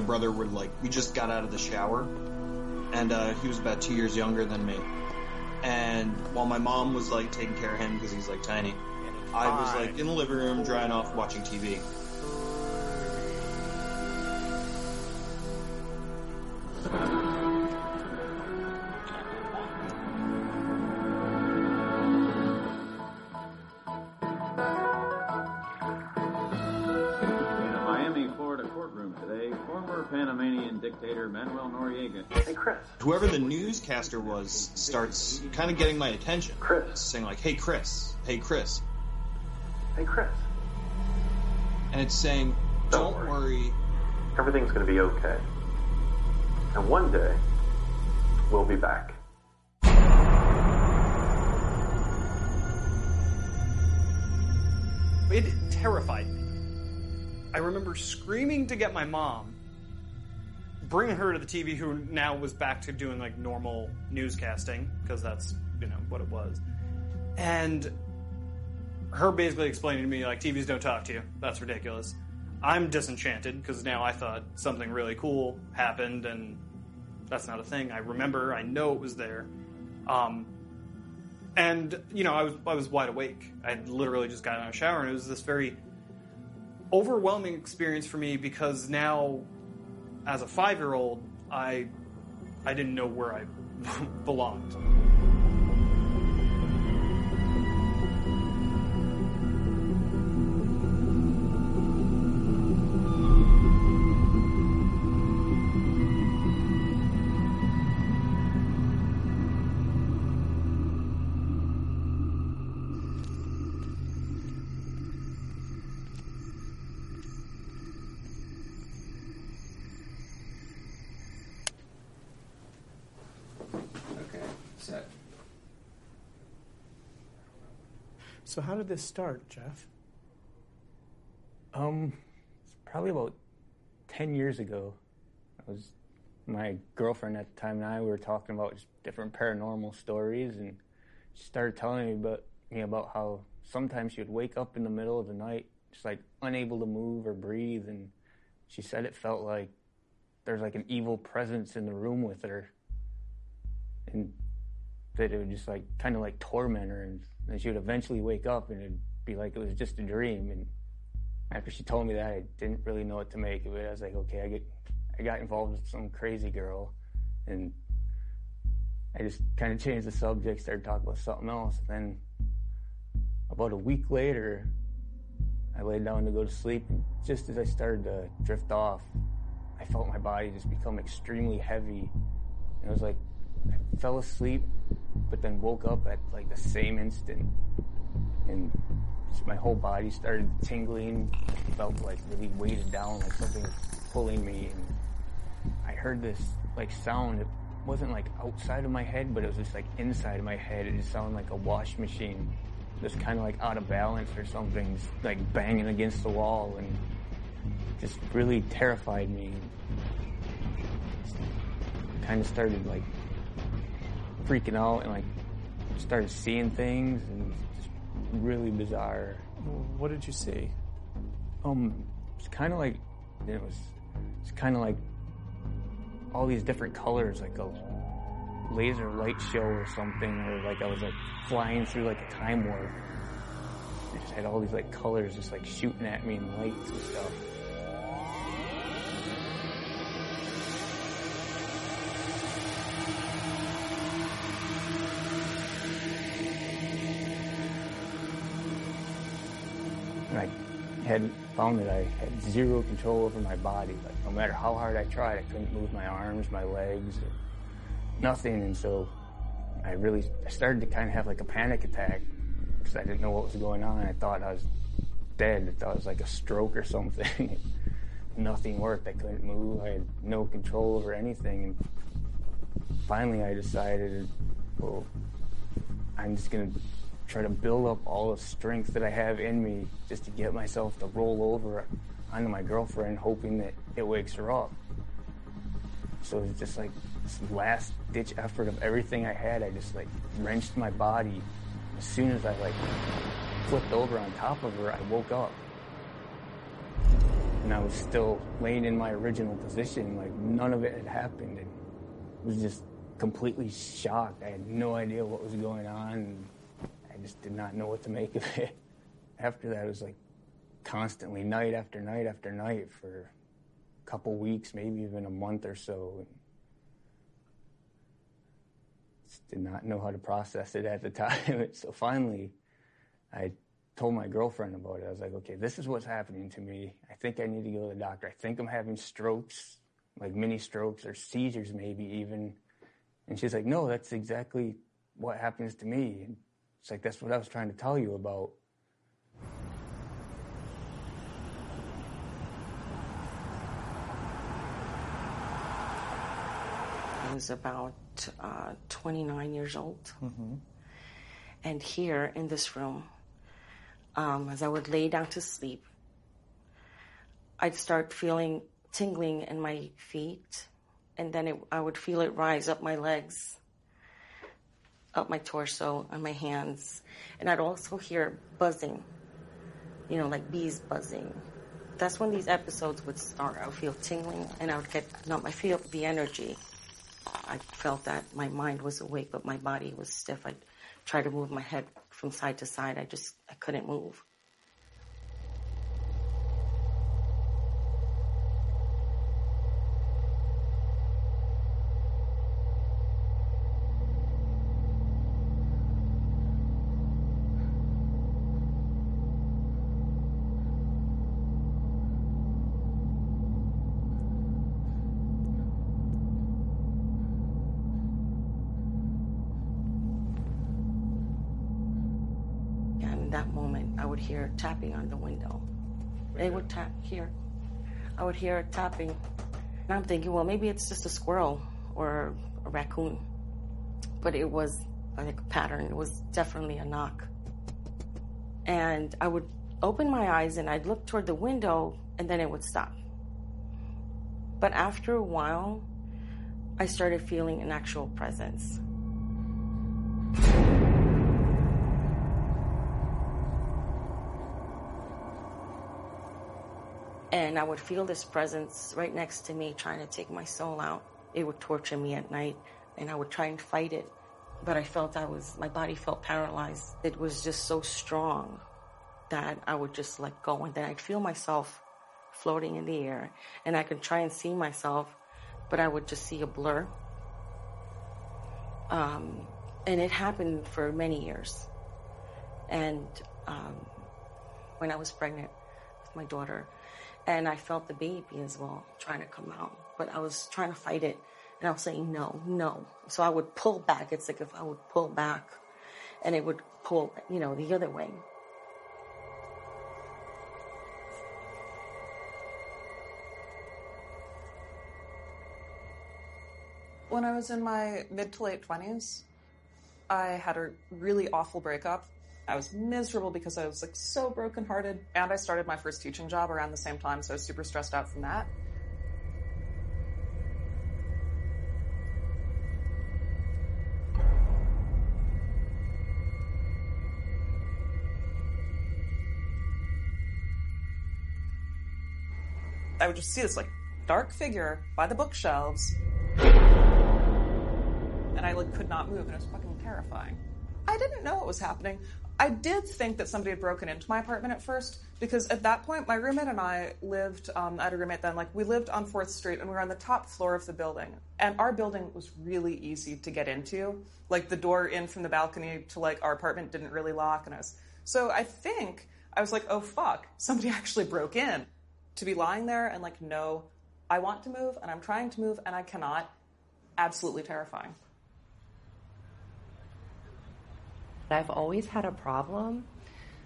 my brother were like, we just got out of the shower, and uh, he was about two years younger than me. And while my mom was like taking care of him because he's like tiny, I was like in the living room drying off watching TV. Whoever the newscaster was starts kind of getting my attention. Chris. Saying like, hey Chris, hey Chris. Hey, Chris. And it's saying, Don't don't worry. Everything's going to be okay. And one day, we'll be back. It terrified me. I remember screaming to get my mom, bring her to the TV, who now was back to doing like normal newscasting because that's you know what it was, and her basically explaining to me like TVs don't talk to you. That's ridiculous. I'm disenchanted because now I thought something really cool happened and that's not a thing. I remember, I know it was there. Um, and you know, I was I was wide awake. I had literally just gotten out of the shower, and it was this very overwhelming experience for me because now, as a five year old, I I didn't know where I belonged. So how did this start, Jeff? Um, it's probably about ten years ago. I was my girlfriend at the time and I we were talking about just different paranormal stories, and she started telling me about me about how sometimes she would wake up in the middle of the night, just like unable to move or breathe, and she said it felt like there's like an evil presence in the room with her, and that it would just like kind of like torment her, and then she would eventually wake up and it'd be like it was just a dream, and after she told me that, I didn't really know what to make of it. I was like, okay, I get, I got involved with some crazy girl, and I just kind of changed the subject, started talking about something else. Then, about a week later, I laid down to go to sleep. And just as I started to drift off, I felt my body just become extremely heavy. And it was like I fell asleep, but then woke up at like the same instant, and my whole body started tingling. Felt like really weighted down, like something pulling me. And I heard this like sound. It wasn't like outside of my head, but it was just like inside of my head. It just sounded like a wash machine, just kind of like out of balance or something, just like banging against the wall, and just really terrified me. Kind of started like freaking out and like started seeing things and just really bizarre. What did you see? Um, it's kind of like it was. It's kind of like all these different colors, like a laser light show or something, or like I was like flying through like a time warp. I just had all these like colors just like shooting at me and lights and stuff. Had found that I had zero control over my body. Like no matter how hard I tried, I couldn't move my arms, my legs, nothing. And so I really started to kind of have like a panic attack because I didn't know what was going on. I thought I was dead. I thought it was like a stroke or something. nothing worked. I couldn't move. I had no control over anything. And finally, I decided, well, I'm just gonna try to build up all the strength that I have in me just to get myself to roll over onto my girlfriend, hoping that it wakes her up. So it's just like this last ditch effort of everything I had. I just like wrenched my body. As soon as I like flipped over on top of her, I woke up. and I was still laying in my original position, like none of it had happened, and I was just completely shocked. I had no idea what was going on, I just did not know what to make of it. After that, it was like constantly, night after night after night for a couple weeks, maybe even a month or so. Just did not know how to process it at the time. so finally, I told my girlfriend about it. I was like, okay, this is what's happening to me. I think I need to go to the doctor. I think I'm having strokes, like mini strokes or seizures, maybe even. And she's like, no, that's exactly what happens to me. And it's like, that's what I was trying to tell you about. I was about uh, 29 years old. And here in this room, um, as I would lay down to sleep, I'd start feeling tingling in my feet, and then it, I would feel it rise up my legs, up my torso, and my hands. And I'd also hear buzzing, you know, like bees buzzing. That's when these episodes would start. I would feel tingling, and I would get not I feel the energy. I felt that my mind was awake, but my body was stiff. I'd try to move my head from side to side. I just I couldn't move. And in that moment, I would hear tapping on the window. They would tap here. I would hear tapping. And I'm thinking, well, maybe it's just a squirrel or a raccoon. But it was like a pattern. It was definitely a knock. And I would open my eyes and I'd look toward the window and then it would stop. But after a while, I started feeling an actual presence. And I would feel this presence right next to me trying to take my soul out. It would torture me at night and I would try and fight it. But I felt I was, my body felt paralyzed. It was just so strong that I would just let go. And then I'd feel myself floating in the air and I could try and see myself, but I would just see a blur. Um, and it happened for many years. And um, when I was pregnant with my daughter, and I felt the baby as well trying to come out, but I was trying to fight it, and I was saying no, no. So I would pull back. It's like if I would pull back, and it would pull, you know, the other way. When I was in my mid to late 20s, I had a really awful breakup. I was miserable because I was like so brokenhearted, and I started my first teaching job around the same time, so I was super stressed out from that. I would just see this like dark figure by the bookshelves and I like could not move, and it was fucking terrifying. I didn't know what was happening. I did think that somebody had broken into my apartment at first because at that point, my roommate and I lived. Um, I had a roommate then. Like we lived on Fourth Street, and we were on the top floor of the building. And our building was really easy to get into. Like the door in from the balcony to like our apartment didn't really lock, and us so I think I was like, oh fuck, somebody actually broke in. To be lying there and like, no, I want to move, and I'm trying to move, and I cannot. Absolutely terrifying. I've always had a problem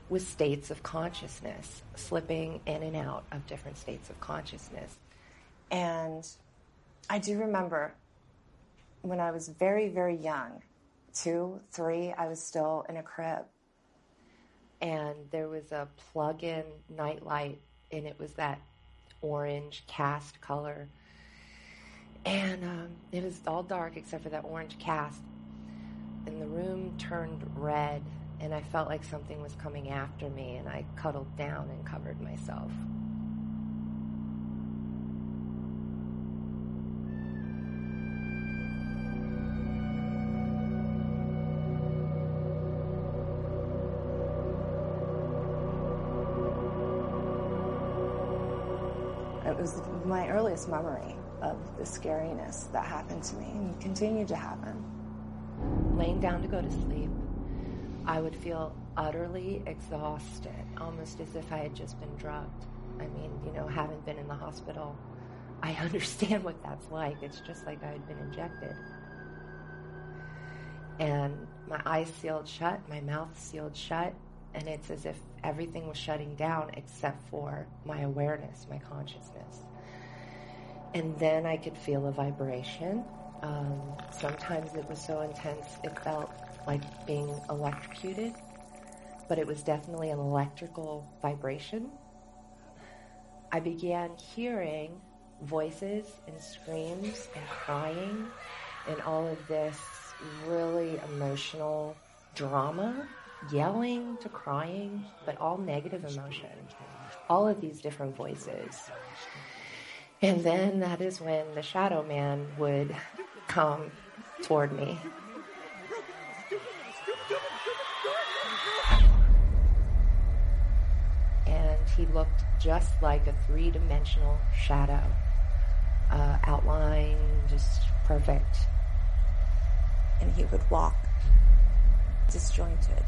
with states of consciousness, slipping in and out of different states of consciousness. And I do remember when I was very, very young, two, three, I was still in a crib. And there was a plug in nightlight, and it was that orange cast color. And um, it was all dark except for that orange cast and the room turned red, and I felt like something was coming after me, and I cuddled down and covered myself. It was my earliest memory of the scariness that happened to me and continued to happen. Laying down to go to sleep, I would feel utterly exhausted, almost as if I had just been drugged. I mean, you know, having been in the hospital, I understand what that's like. It's just like I had been injected. And my eyes sealed shut, my mouth sealed shut, and it's as if everything was shutting down except for my awareness, my consciousness. And then I could feel a vibration. Um, sometimes it was so intense it felt like being electrocuted, but it was definitely an electrical vibration. I began hearing voices and screams and crying and all of this really emotional drama, yelling to crying, but all negative emotion. All of these different voices. And then that is when the shadow man would come toward me. And he looked just like a three dimensional shadow. Uh, outline, just perfect. And he would walk disjointed.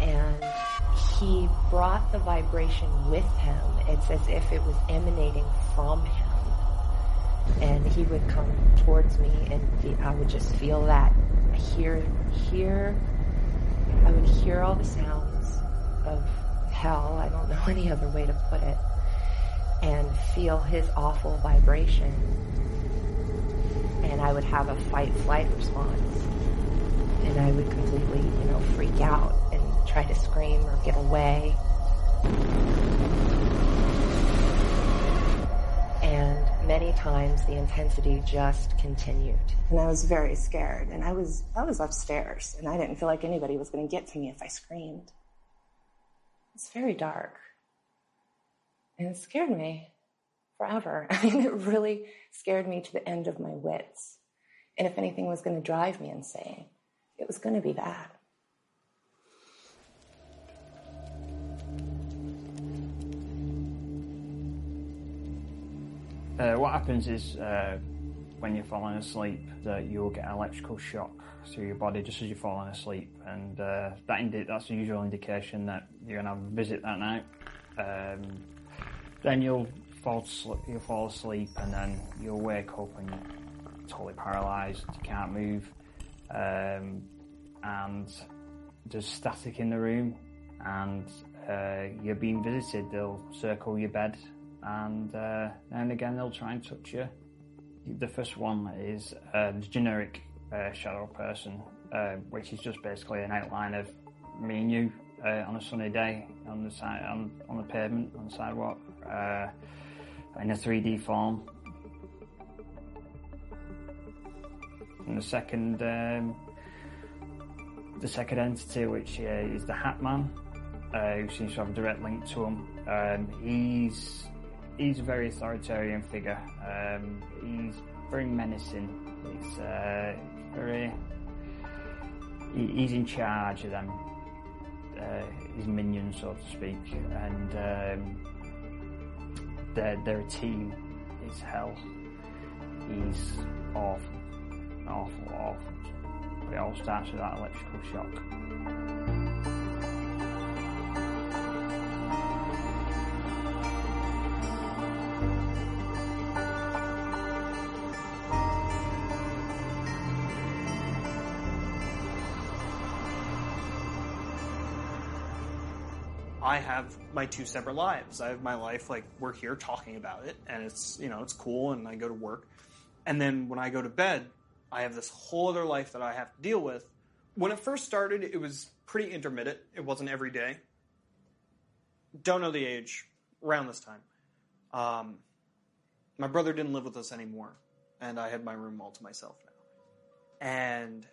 And he brought the vibration with him. It's as if it was emanating from him. And he would come towards me and I would just feel that. Hear, hear, I would hear all the sounds of hell. I don't know any other way to put it. And feel his awful vibration. And I would have a fight flight response. And I would completely, you know, freak out try to scream or get away. And many times the intensity just continued. And I was very scared. And I was I was upstairs and I didn't feel like anybody was gonna get to me if I screamed. It's very dark. And it scared me forever. I mean, it really scared me to the end of my wits. And if anything was going to drive me insane, it was going to be that. Uh, what happens is uh, when you're falling asleep, that you'll get an electrical shock through your body just as you're falling asleep, and uh, that indi- that's the usual indication that you're gonna have a visit that night. Um, then you'll fall asleep, you'll fall asleep, and then you'll wake up and you're totally paralysed. You can't move, um, and there's static in the room, and uh, you're being visited. They'll circle your bed, and uh, and again they'll try and touch you. The first one is the generic uh, shadow person, uh, which is just basically an outline of me and you uh, on a sunny day on the side on, on the pavement on the sidewalk uh, in a 3D form. And the second, um, the second entity, which uh, is the Hat Man, who seems to have a direct link to him. Um, he's he's a very authoritarian figure. Um, he's very menacing. He's uh, very he, he's in charge of them, uh, his minions, so to speak, and um, they're they're a team. It's hell. He's awful, awful, awful. But it all starts with that electrical shock. I have my two separate lives. I have my life like we're here talking about it, and it's you know it's cool, and I go to work, and then when I go to bed, I have this whole other life that I have to deal with. When it first started, it was pretty intermittent. It wasn't every day. Don't know the age. Around this time, um, my brother didn't live with us anymore, and I had my room all to myself now. And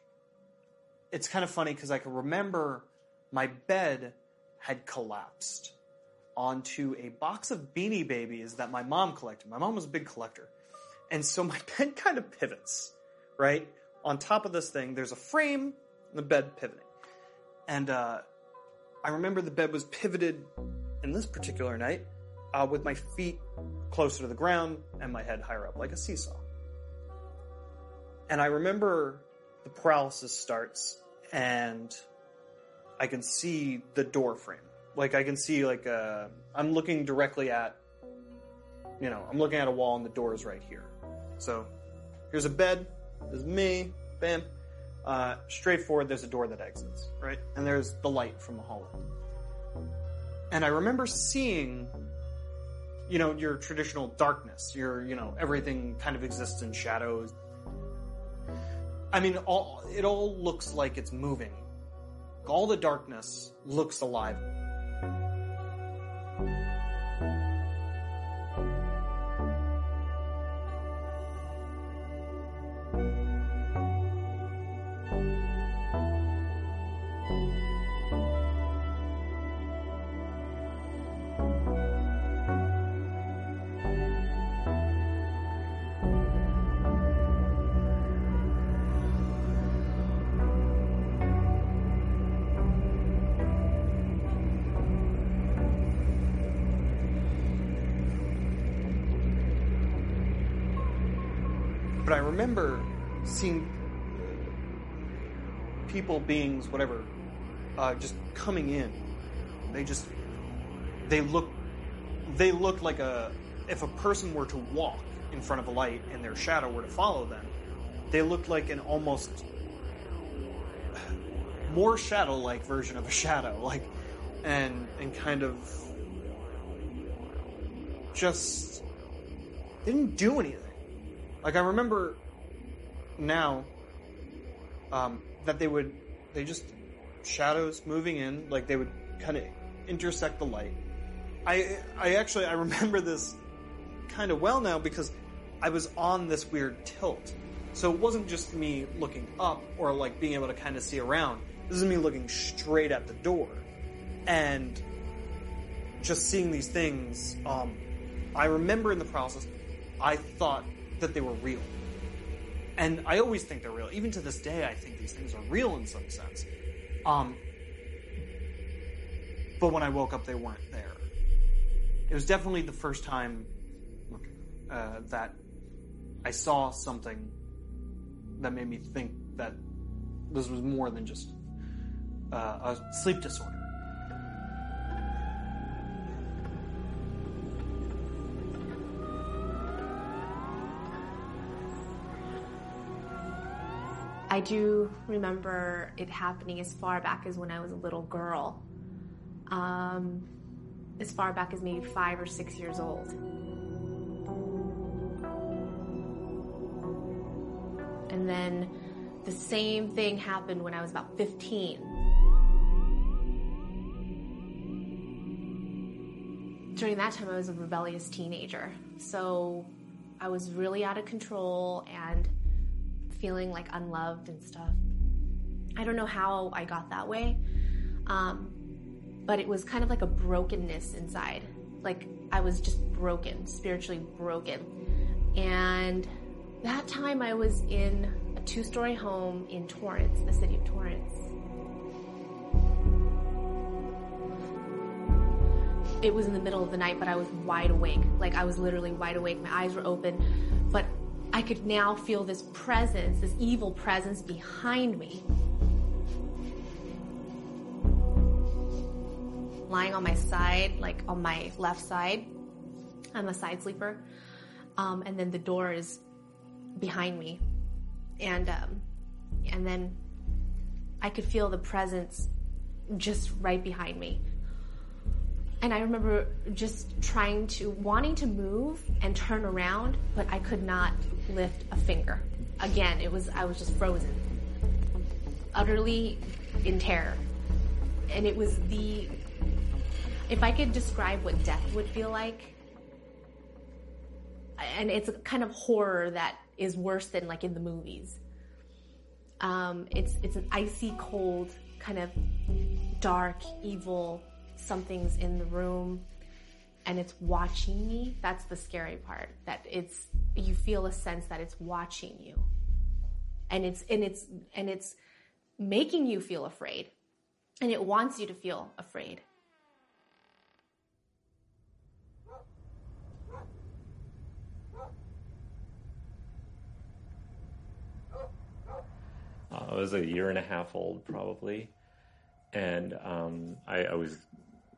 it's kind of funny because I can remember my bed had collapsed onto a box of beanie babies that my mom collected. My mom was a big collector. And so my bed kind of pivots, right? On top of this thing, there's a frame and the bed pivoting. And uh, I remember the bed was pivoted in this particular night uh, with my feet closer to the ground and my head higher up, like a seesaw. And I remember the paralysis starts, and I can see the door frame. Like I can see, like uh, I'm looking directly at, you know, I'm looking at a wall, and the door is right here. So here's a bed. There's me. Bam. Uh, straight forward, there's a door that exits, right? And there's the light from the hallway. And I remember seeing, you know, your traditional darkness. Your, you know, everything kind of exists in shadows. I mean, all it all looks like it's moving. All the darkness looks alive. Remember seeing people, beings, whatever, uh, just coming in. They just they look they look like a if a person were to walk in front of a light and their shadow were to follow them, they looked like an almost more shadow-like version of a shadow, like and and kind of just didn't do anything. Like I remember now um, that they would they just shadows moving in, like they would kind of intersect the light. I I actually I remember this kind of well now because I was on this weird tilt. So it wasn't just me looking up or like being able to kind of see around. This is me looking straight at the door and just seeing these things. Um, I remember in the process, I thought that they were real. And I always think they're real. Even to this day, I think these things are real in some sense. Um, but when I woke up, they weren't there. It was definitely the first time uh, that I saw something that made me think that this was more than just uh, a sleep disorder. I do remember it happening as far back as when I was a little girl. Um, as far back as maybe five or six years old. And then the same thing happened when I was about 15. During that time, I was a rebellious teenager. So I was really out of control and feeling like unloved and stuff. I don't know how I got that way, um, but it was kind of like a brokenness inside. Like I was just broken, spiritually broken. And that time I was in a two story home in Torrance, the city of Torrance. It was in the middle of the night, but I was wide awake. Like I was literally wide awake. My eyes were open, but I could now feel this presence, this evil presence behind me. Lying on my side, like on my left side. I'm a side sleeper. Um, and then the door is behind me. And, um, and then I could feel the presence just right behind me. And I remember just trying to, wanting to move and turn around, but I could not lift a finger. Again, it was, I was just frozen. Utterly in terror. And it was the, if I could describe what death would feel like, and it's a kind of horror that is worse than like in the movies. Um, it's, it's an icy cold, kind of dark, evil, something's in the room and it's watching me, that's the scary part. That it's you feel a sense that it's watching you. And it's and it's and it's making you feel afraid. And it wants you to feel afraid. Uh, I was a year and a half old probably, and um, I, I was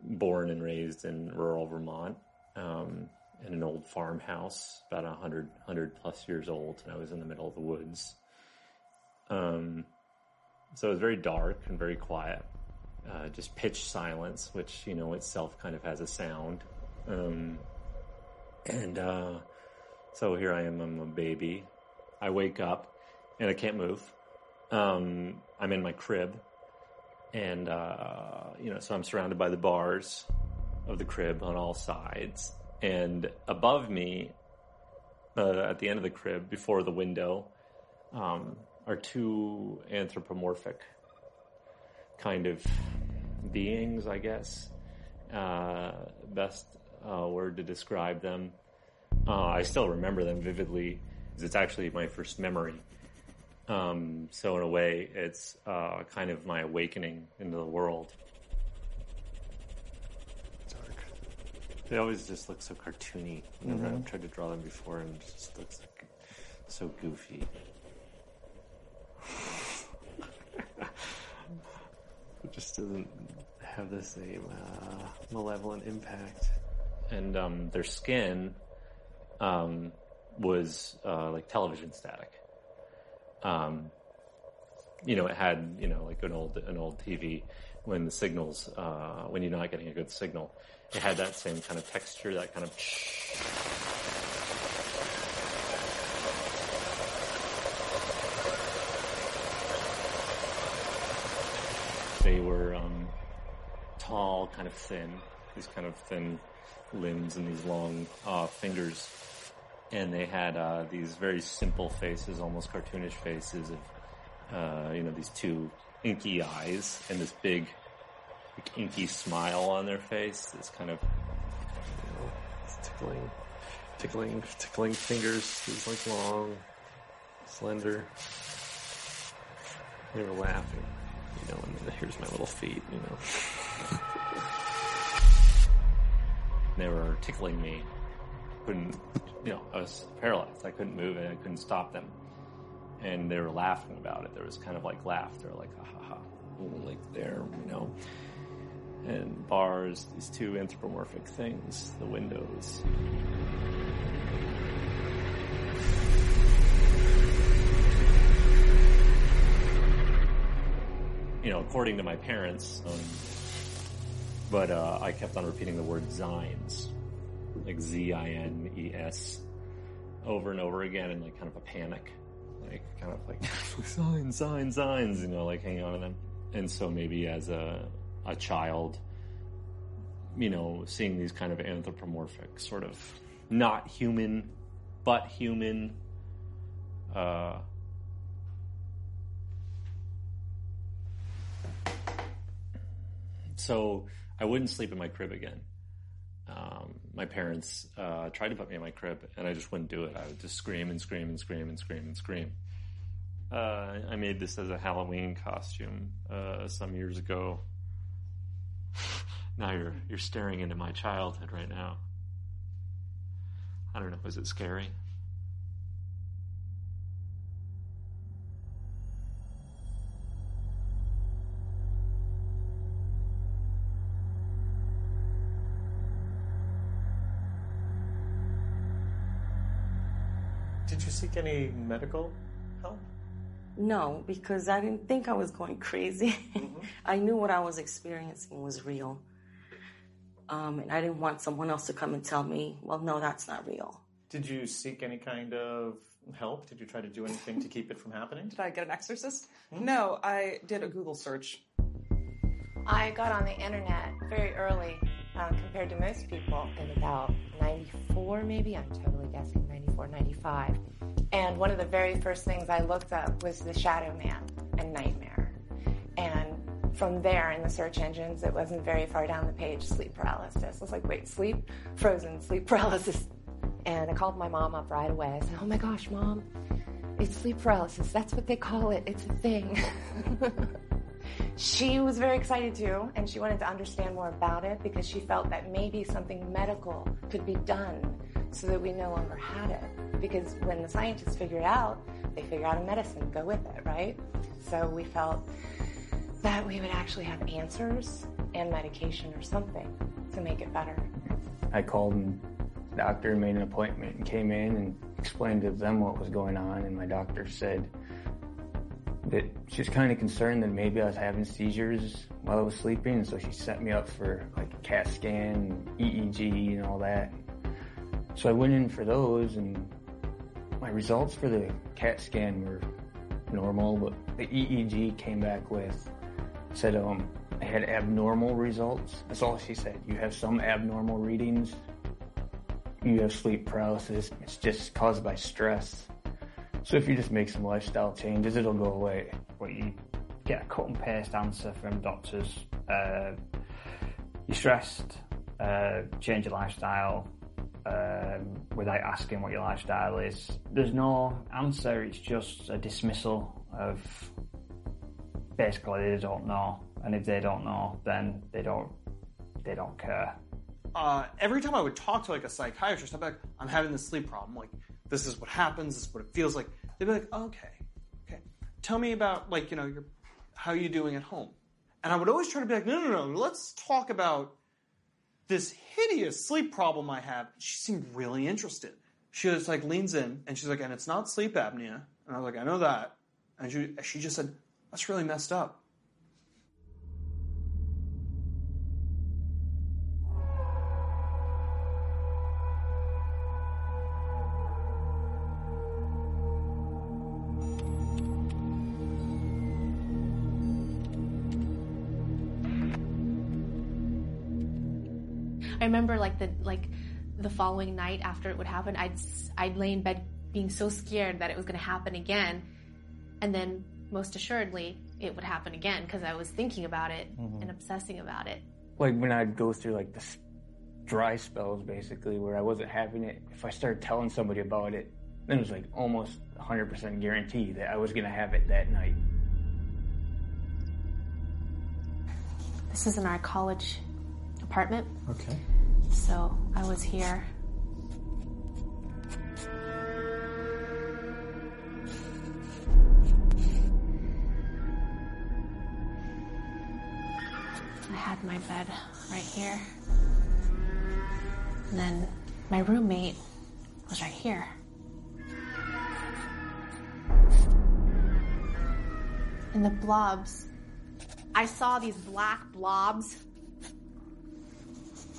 born and raised in rural Vermont um, in an old farmhouse, about 100, 100 plus years old, and I was in the middle of the woods. Um, so it was very dark and very quiet, uh, just pitch silence, which you know itself kind of has a sound. Um, and uh, so here I am, I'm a baby. I wake up and I can't move. Um, I'm in my crib, and uh, you know, so I'm surrounded by the bars of the crib on all sides, and above me, uh, at the end of the crib, before the window, um, are two anthropomorphic kind of beings, I guess. Uh, best uh, word to describe them. Uh, I still remember them vividly. It's actually my first memory. Um, so in a way, it's uh, kind of my awakening into the world. Dark. They always just look so cartoony. Whenever Mhm. I've tried to draw them before, and it just looks like so goofy. it just doesn't have the same uh, malevolent impact. And um, their skin um, was uh, like television static. Um, you know, it had you know like an old an old TV when the signals uh, when you're not getting a good signal, it had that same kind of texture, that kind of. They were um, tall, kind of thin, these kind of thin limbs and these long uh, fingers. And they had uh, these very simple faces, almost cartoonish faces of, uh, you know, these two inky eyes and this big, like, inky smile on their face. This kind of you know, tickling, tickling, tickling fingers. These like long, slender. They were laughing, you know, and here's my little feet, you know. they were tickling me. Couldn't, you know, I was paralyzed. I couldn't move and I couldn't stop them. And they were laughing about it. There was kind of like laughter, like, ha ha ha, like there, you know. And bars, these two anthropomorphic things, the windows. You know, according to my parents, um, but uh, I kept on repeating the word Zines, like Z I N E S, over and over again in like kind of a panic, like kind of like signs, signs, signs, you know, like hanging on to them. And so maybe as a a child, you know, seeing these kind of anthropomorphic, sort of not human, but human. Uh, so I wouldn't sleep in my crib again. Um, my parents uh, tried to put me in my crib, and I just wouldn't do it. I would just scream and scream and scream and scream and scream. Uh, I made this as a Halloween costume uh, some years ago. now you're you're staring into my childhood right now. I don't know. Was it scary? Seek any medical help? No, because I didn't think I was going crazy. I knew what I was experiencing was real. Um, and I didn't want someone else to come and tell me, well, no, that's not real. Did you seek any kind of help? Did you try to do anything to keep it from happening? Did I get an exorcist? No, I did a Google search. I got on the internet very early uh, compared to most people in about 94, maybe. I'm totally guessing 94, 95. And one of the very first things I looked up was the Shadow Man and Nightmare. And from there in the search engines, it wasn't very far down the page, sleep paralysis. I was like, wait, sleep? Frozen, sleep paralysis. And I called my mom up right away. I said, oh my gosh, mom, it's sleep paralysis. That's what they call it. It's a thing. she was very excited too, and she wanted to understand more about it because she felt that maybe something medical could be done so that we no longer had it. Because when the scientists figure it out, they figure out a medicine go with it, right? So we felt that we would actually have answers and medication or something to make it better. I called and the doctor made an appointment and came in and explained to them what was going on and my doctor said that she was kind of concerned that maybe I was having seizures while I was sleeping and so she set me up for like a CAT scan, EEG and all that. So I went in for those and my results for the CAT scan were normal, but the EEG came back with said um I had abnormal results. That's all she said. You have some abnormal readings. You have sleep paralysis. It's just caused by stress. So if you just make some lifestyle changes, it'll go away. But you get a cut and paste answer from doctors. Uh, you're stressed. Uh, change your lifestyle um, without asking what your lifestyle is. There's no answer. It's just a dismissal of basically they don't know, and if they don't know, then they don't they don't care. uh, every time I would talk to like a psychiatrist, I'd be like, I'm having this sleep problem. Like, this is what happens. This is what it feels like. They'd be like, oh, okay, okay. Tell me about like, you know, your, how you doing at home. And I would always try to be like, no, no, no, let's talk about this hideous sleep problem I have. She seemed really interested. She just like leans in and she's like, and it's not sleep apnea. And I was like, I know that. And she, she just said, that's really messed up. I remember like the like the following night after it would happen, I'd I'd lay in bed being so scared that it was going to happen again, and then most assuredly it would happen again because I was thinking about it Mhm. and obsessing about it. Like when I'd go through like the dry spells, basically, where I wasn't having it, if I started telling somebody about it, then it was like almost 100% guarantee that I was going to have it that night. This is in our college apartment, Okay. so I was here. I had my bed right here. And then my roommate was right here. And the blobs, I saw these black blobs.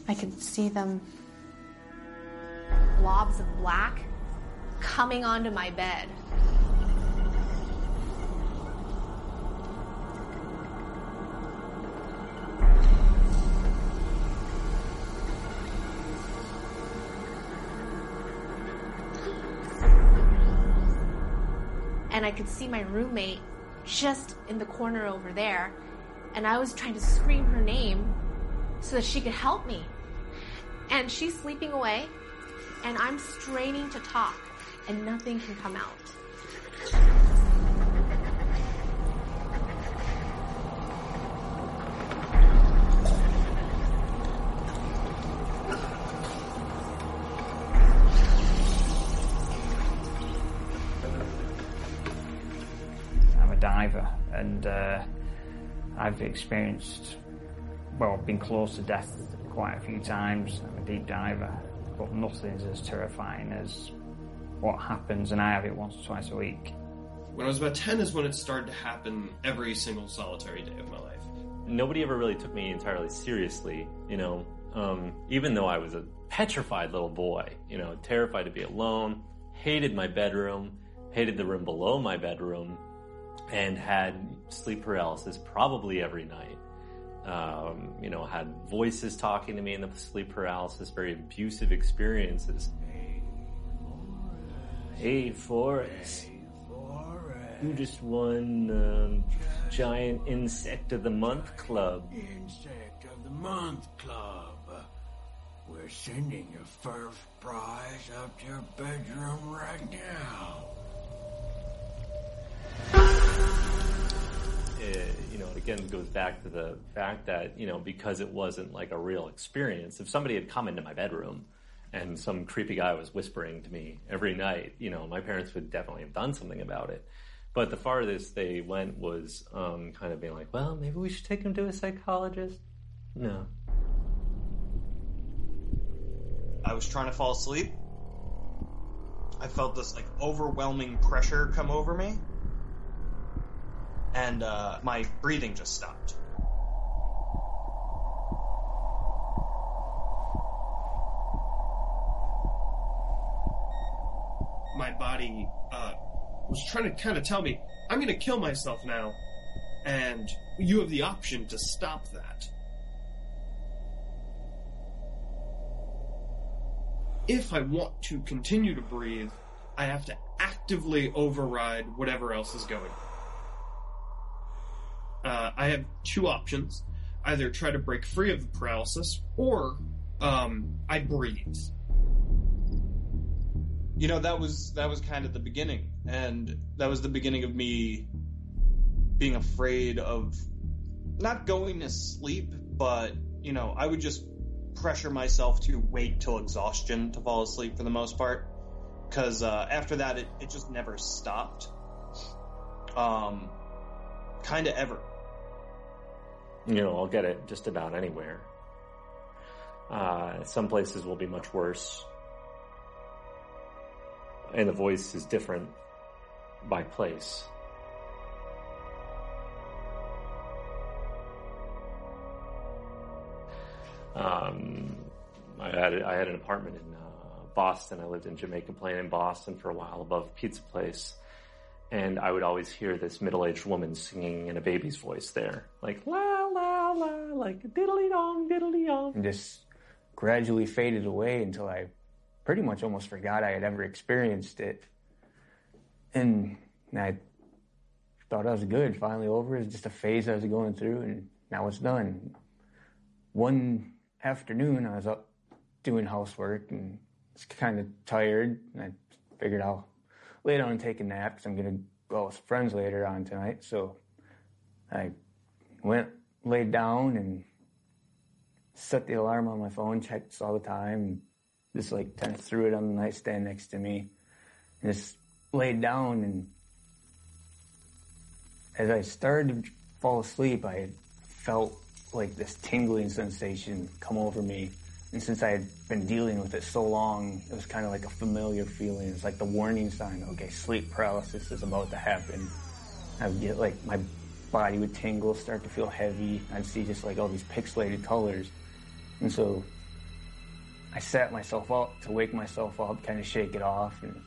I could see them, blobs of black, coming onto my bed. and I could see my roommate just in the corner over there. And I was trying to scream her name so that she could help me. And she's sleeping away, and I'm straining to talk, and nothing can come out. I'm a diver, and uh, I've experienced, well, been close to death quite a few times. I'm a deep diver, but nothing's as terrifying as what happens, and I have it once or twice a week. When I was about 10 is when it started to happen every single solitary day of my life. nobody ever really took me entirely seriously, you know, um, even though I was a petrified little boy, you know, terrified to be alone, hated my bedroom, hated the room below my bedroom, and had sleep paralysis probably every night. Um, you know, had voices talking to me in the sleep paralysis, very abusive experiences. Hey, Forrest. You just won um, Giant Insect of the Month Club. Insect of the Month Club. We're sending your first prize up to your bedroom right now. You know, again, goes back to the fact that, you know, because it wasn't like a real experience, if somebody had come into my bedroom and some creepy guy was whispering to me every night. You know, my parents would definitely have done something about it. But the farthest they went was um, kind of being like, well, maybe we should take him to a psychologist. No. I was trying to fall asleep. I felt this like overwhelming pressure come over me, and uh, my breathing just stopped. My body uh, was trying to kind of tell me, I'm going to kill myself now, and you have the option to stop that. if I want to continue to breathe, I have to actively override whatever else is going on. Uh, I have two options. Either try to break free of the paralysis, or um, I breathe. You know, that was that was kind of the beginning, and that was the beginning of me being afraid of not going to sleep, but you know, I would just pressure myself to wait till exhaustion to fall asleep for the most part. Because uh, after that, it, it just never stopped. Um, kind of ever. You know, I'll get it just about anywhere. Uh, some places will be much worse. And the voice is different by place. Um, I had I had an apartment in uh, Boston. I lived in Jamaica Plain in Boston for a while above pizza place, and I would always hear this middle-aged woman singing in a baby's voice there, like la la la, like diddly dong diddly dong. and just gradually faded away until I pretty much almost forgot I had ever experienced it. And I thought I was good, finally over. It was just a phase I was going through, and now it's done. One afternoon, I was up doing housework and was kind of tired, and I figured I'll lay down and take a nap because I'm going to go with friends later on tonight. So I went, laid down, and set the alarm on my phone, checked all the time, just like kind of threw it on the nightstand next to me, and just laid down. And as I started to fall asleep, I felt like this tingling sensation come over me. And since I had been dealing with it so long, it was kind of like a familiar feeling. It's like the warning sign, okay, sleep paralysis is about to happen. I would get like my body would tingle, start to feel heavy. I'd see just like all these pixelated colors. And so I sat myself up to wake myself up, kind of shake it off. And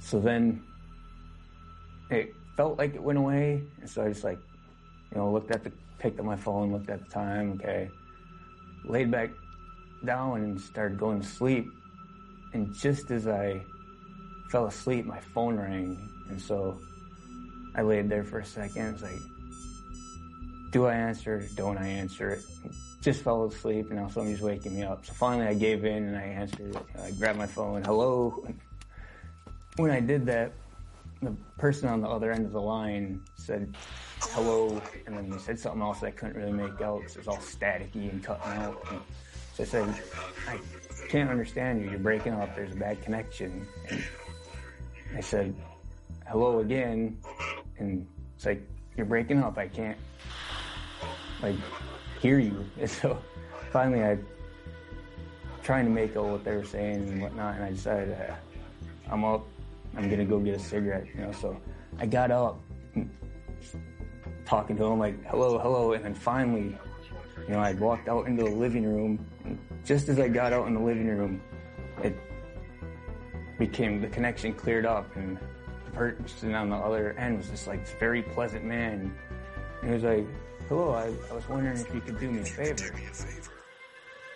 so then it felt like it went away. And so I just like, you know, looked at the, picked up my phone, looked at the time, okay, laid back down and started going to sleep. And just as I fell asleep, my phone rang. And so I laid there for a second. It's like, do I answer? Don't I answer it? Just fell asleep, and now somebody's waking me up. So finally, I gave in and I answered. it. I grabbed my phone. Hello. When I did that, the person on the other end of the line said hello, and then they said something else I couldn't really make out. 'cause It was all staticky and cutting out. And I said, I can't understand you. You're breaking up. There's a bad connection. And I said, hello again, and it's like you're breaking up. I can't like hear you. And so finally, I trying to make out what they were saying and whatnot, and I decided uh, I'm up. I'm gonna go get a cigarette. You know, so I got up, talking to him like hello, hello, and then finally, you know, I walked out into the living room. Just as I got out in the living room, it became the connection cleared up, and the person on the other end was just like this very pleasant man. And he was like, "Hello, I, I was wondering if you could do me a favor."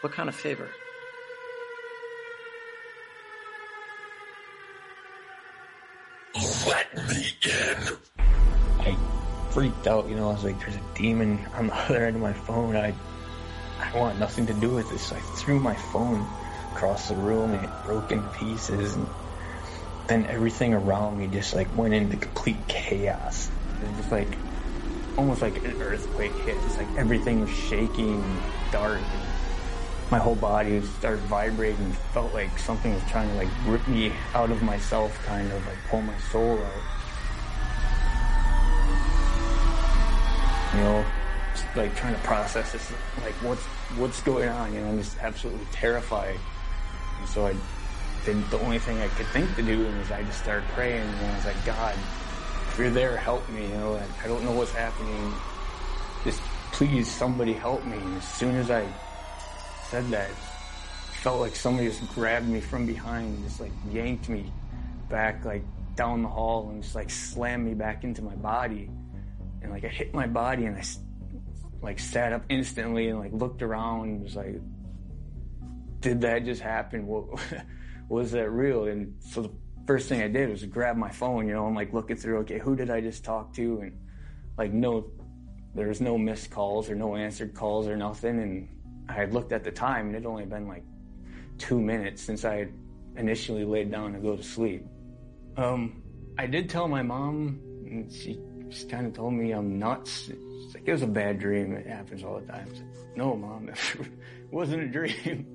What kind of favor? Let me in. I freaked out, you know, I was like, there's a demon on the other end of my phone. I I want nothing to do with this. So I threw my phone across the room and it broke into pieces and then everything around me just like went into complete chaos. It was just like almost like an earthquake hit. It's like everything was shaking dark. my whole body started vibrating. It felt like something was trying to like rip me out of myself, kind of like pull my soul out. You know, just like trying to process this, like what's what's going on. You know, I'm just absolutely terrified. And so I did the only thing I could think to do was I just started praying. And I was like, God, if you're there, help me. You know, I, don't know what's happening. Just please, somebody help me. And as soon as I said that, felt like somebody just grabbed me from behind and just like yanked me back like down the hall and just like slammed me back into my body. And like I hit my body and I like sat up instantly and like looked around and was like, did that just happen? What was that real? And so the first thing I did was grab my phone, you know, I'm like looking through, okay, who did I just talk to? And like, no, there was no missed calls or no answered calls or nothing. And I had looked at the time and it had only been like two minutes since I had initially laid down to go to sleep. Um, I did tell my mom, and she just kind of told me I'm nuts. She's like, it was a bad dream. It happens all the time. No, mom, it wasn't a dream.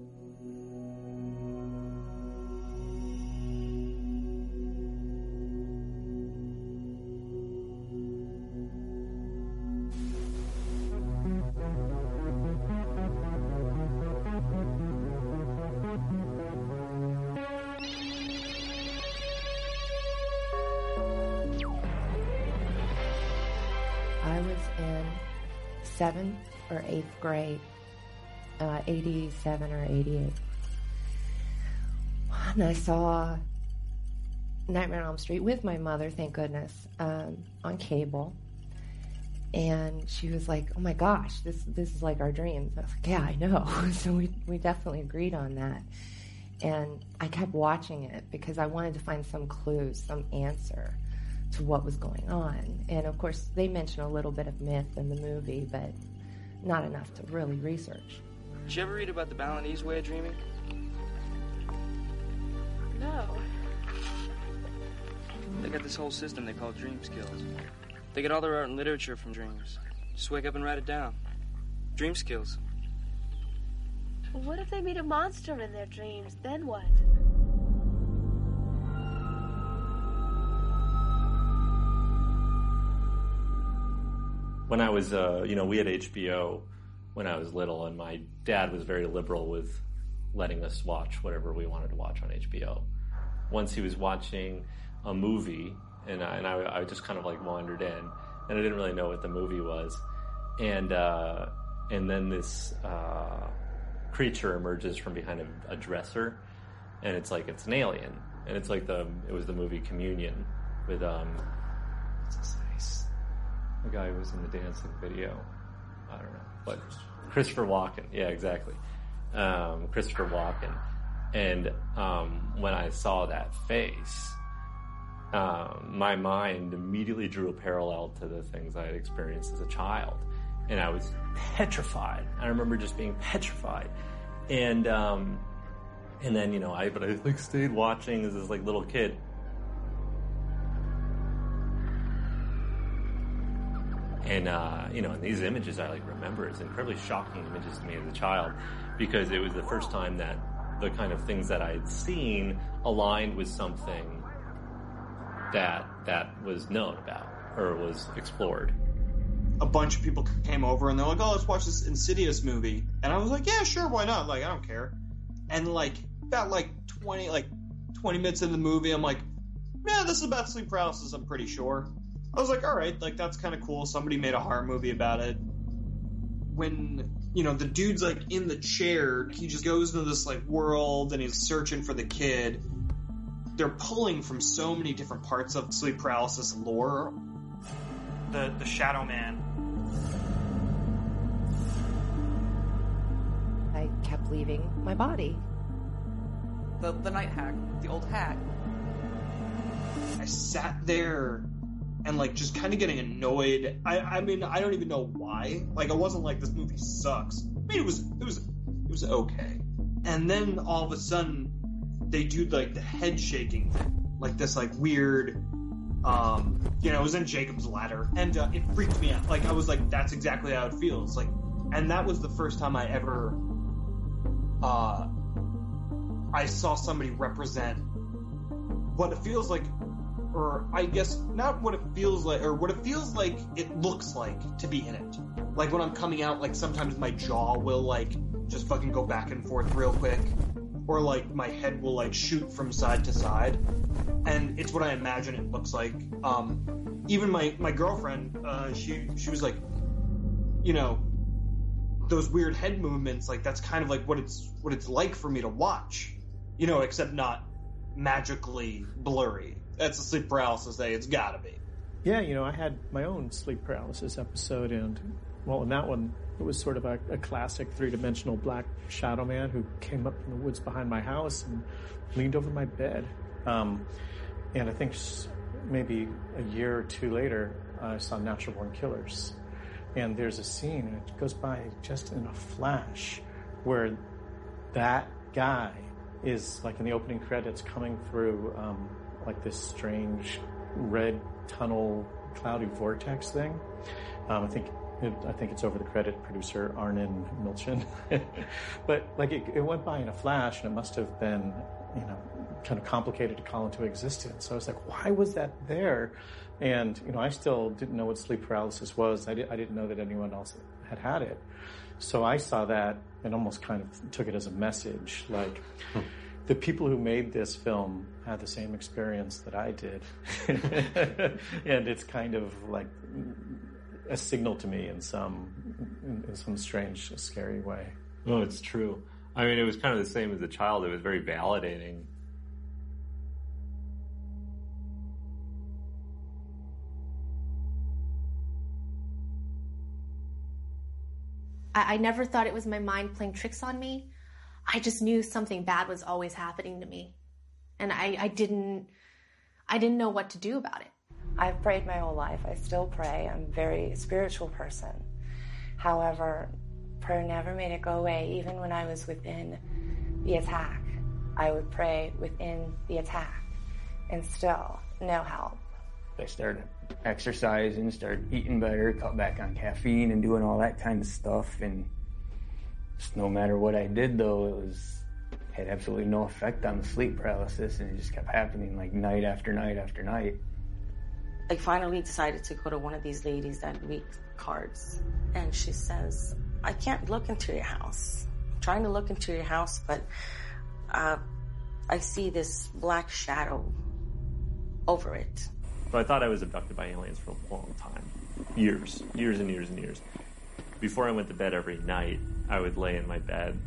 Seventh or eighth grade, uh, 87 or 88. And I saw Nightmare on Elm Street with my mother, thank goodness, um, on cable. And she was like, "Oh my gosh, this this is like our dreams." I was like, "Yeah, I know." so we we definitely agreed on that. And I kept watching it because I wanted to find some clues, some answer to what was going on. And of course, they mention a little bit of myth in the movie, but not enough to really research. Did you ever read about the Balinese way of dreaming? No. They got this whole system they call dream skills. They get all their art and literature from dreams. Just wake up and write it down. Dream skills. What if they meet a monster in their dreams? Then what? When I was, uh, you know, we had HBO when I was little, and my dad was very liberal with letting us watch whatever we wanted to watch on HBO. Once he was watching a movie, and I, and I, I just kind of like wandered in, and I didn't really know what the movie was, and uh, and then this uh, creature emerges from behind a, a dresser, and it's like it's an alien, and it's like the it was the movie Communion with um? The guy who was in the dancing video. I don't know, but Christopher Walken. Yeah, exactly. Um, Christopher Walken. And um, when I saw that face, um, my mind immediately drew a parallel to the things I had experienced as a child, and I was petrified. I remember just being petrified, and um, and then you know I but I like stayed watching as this like little kid, And uh, you know, and these images I like remember as incredibly shocking images to me as a child, because it was the first time that the kind of things that I had seen aligned with something that that was known about or was explored. a bunch of people came over and they're like, "Oh, let's watch this Insidious movie," and I was like, "Yeah, sure, why not? Like, I don't care." And like about like twenty like twenty minutes into the movie, I'm like, "Yeah, this is about sleep paralysis. I'm pretty sure." I was like, "All right, like that's kind of cool. Somebody made a horror movie about it." When you know the dude's like in the chair, he just goes into this like world and he's searching for the kid. They're pulling from so many different parts of sleep paralysis lore The the Shadow Man. I kept leaving my body. The the night hag, the old hag. I sat there and like just kind of getting annoyed. I I mean I don't even know why. Like I wasn't like this movie sucks. I mean it was it was it was okay. And then all of a sudden they do like the head shaking thing, like this like weird. Um, you know, it was in Jacob's Ladder, and uh, it freaked me out. Like I was like, that's exactly how it feels. Like, and that was the first time I ever uh, I saw somebody represent what it feels like, or I guess not what it feels like, or what it feels like it looks like to be in it. Like when I'm coming out, like sometimes my jaw will like just fucking go back and forth real quick, or like my head will like shoot from side to side, and it's what I imagine it looks like. Um, even my my girlfriend, uh, she she was like, you know, those weird head movements, like that's kind of like what it's what it's like for me to watch, you know, except not magically blurry. That's a sleep paralysis day. It's gotta be. Yeah, you know, I had my own sleep paralysis episode, and well, in that one, it was sort of a, a classic three-dimensional black shadow man who came up from the woods behind my house and leaned over my bed. Um, and I think maybe a year or two later, I saw Natural Born Killers, and there's a scene, and it goes by just in a flash, where that guy is like in the opening credits coming through um, like this strange red tunnel cloudy vortex thing. Um, I think it, I think it's over the credit producer Arnon Milchan, but like it, it went by in a flash, and it must have been you know kind of complicated to call into existence. So I was like, why was that there? And you know, I still didn't know what sleep paralysis was. I, di- I didn't know that anyone else had had it. So I saw that and almost kind of took it as a message, like the people who made this film had the same experience that I did, and it's kind of like a signal to me in some in, in some strange, scary way. No, it's true. I mean, it was kind of the same as a child. It was very validating. I, I never thought it was my mind playing tricks on me. I just knew something bad was always happening to me. And I, I didn't I didn't know what to do about it. I've prayed my whole life. I still pray. I'm a very spiritual person. However, prayer never made it go away, even when I was within the attack. I would pray within the attack, and still, no help. I started exercising, started eating better, cut back on caffeine, and doing all that kind of stuff. And just no matter what I did, though, it was had absolutely no effect on the sleep paralysis, and it just kept happening like night after night after night. I finally decided to go to one of these ladies that read cards. And she says, I can't look into your house. I'm trying to look into your house, but uh, I see this black shadow over it. So I thought I was abducted by aliens for a long time. Years. Years and years and years. Before I went to bed every night, I would lay in my bed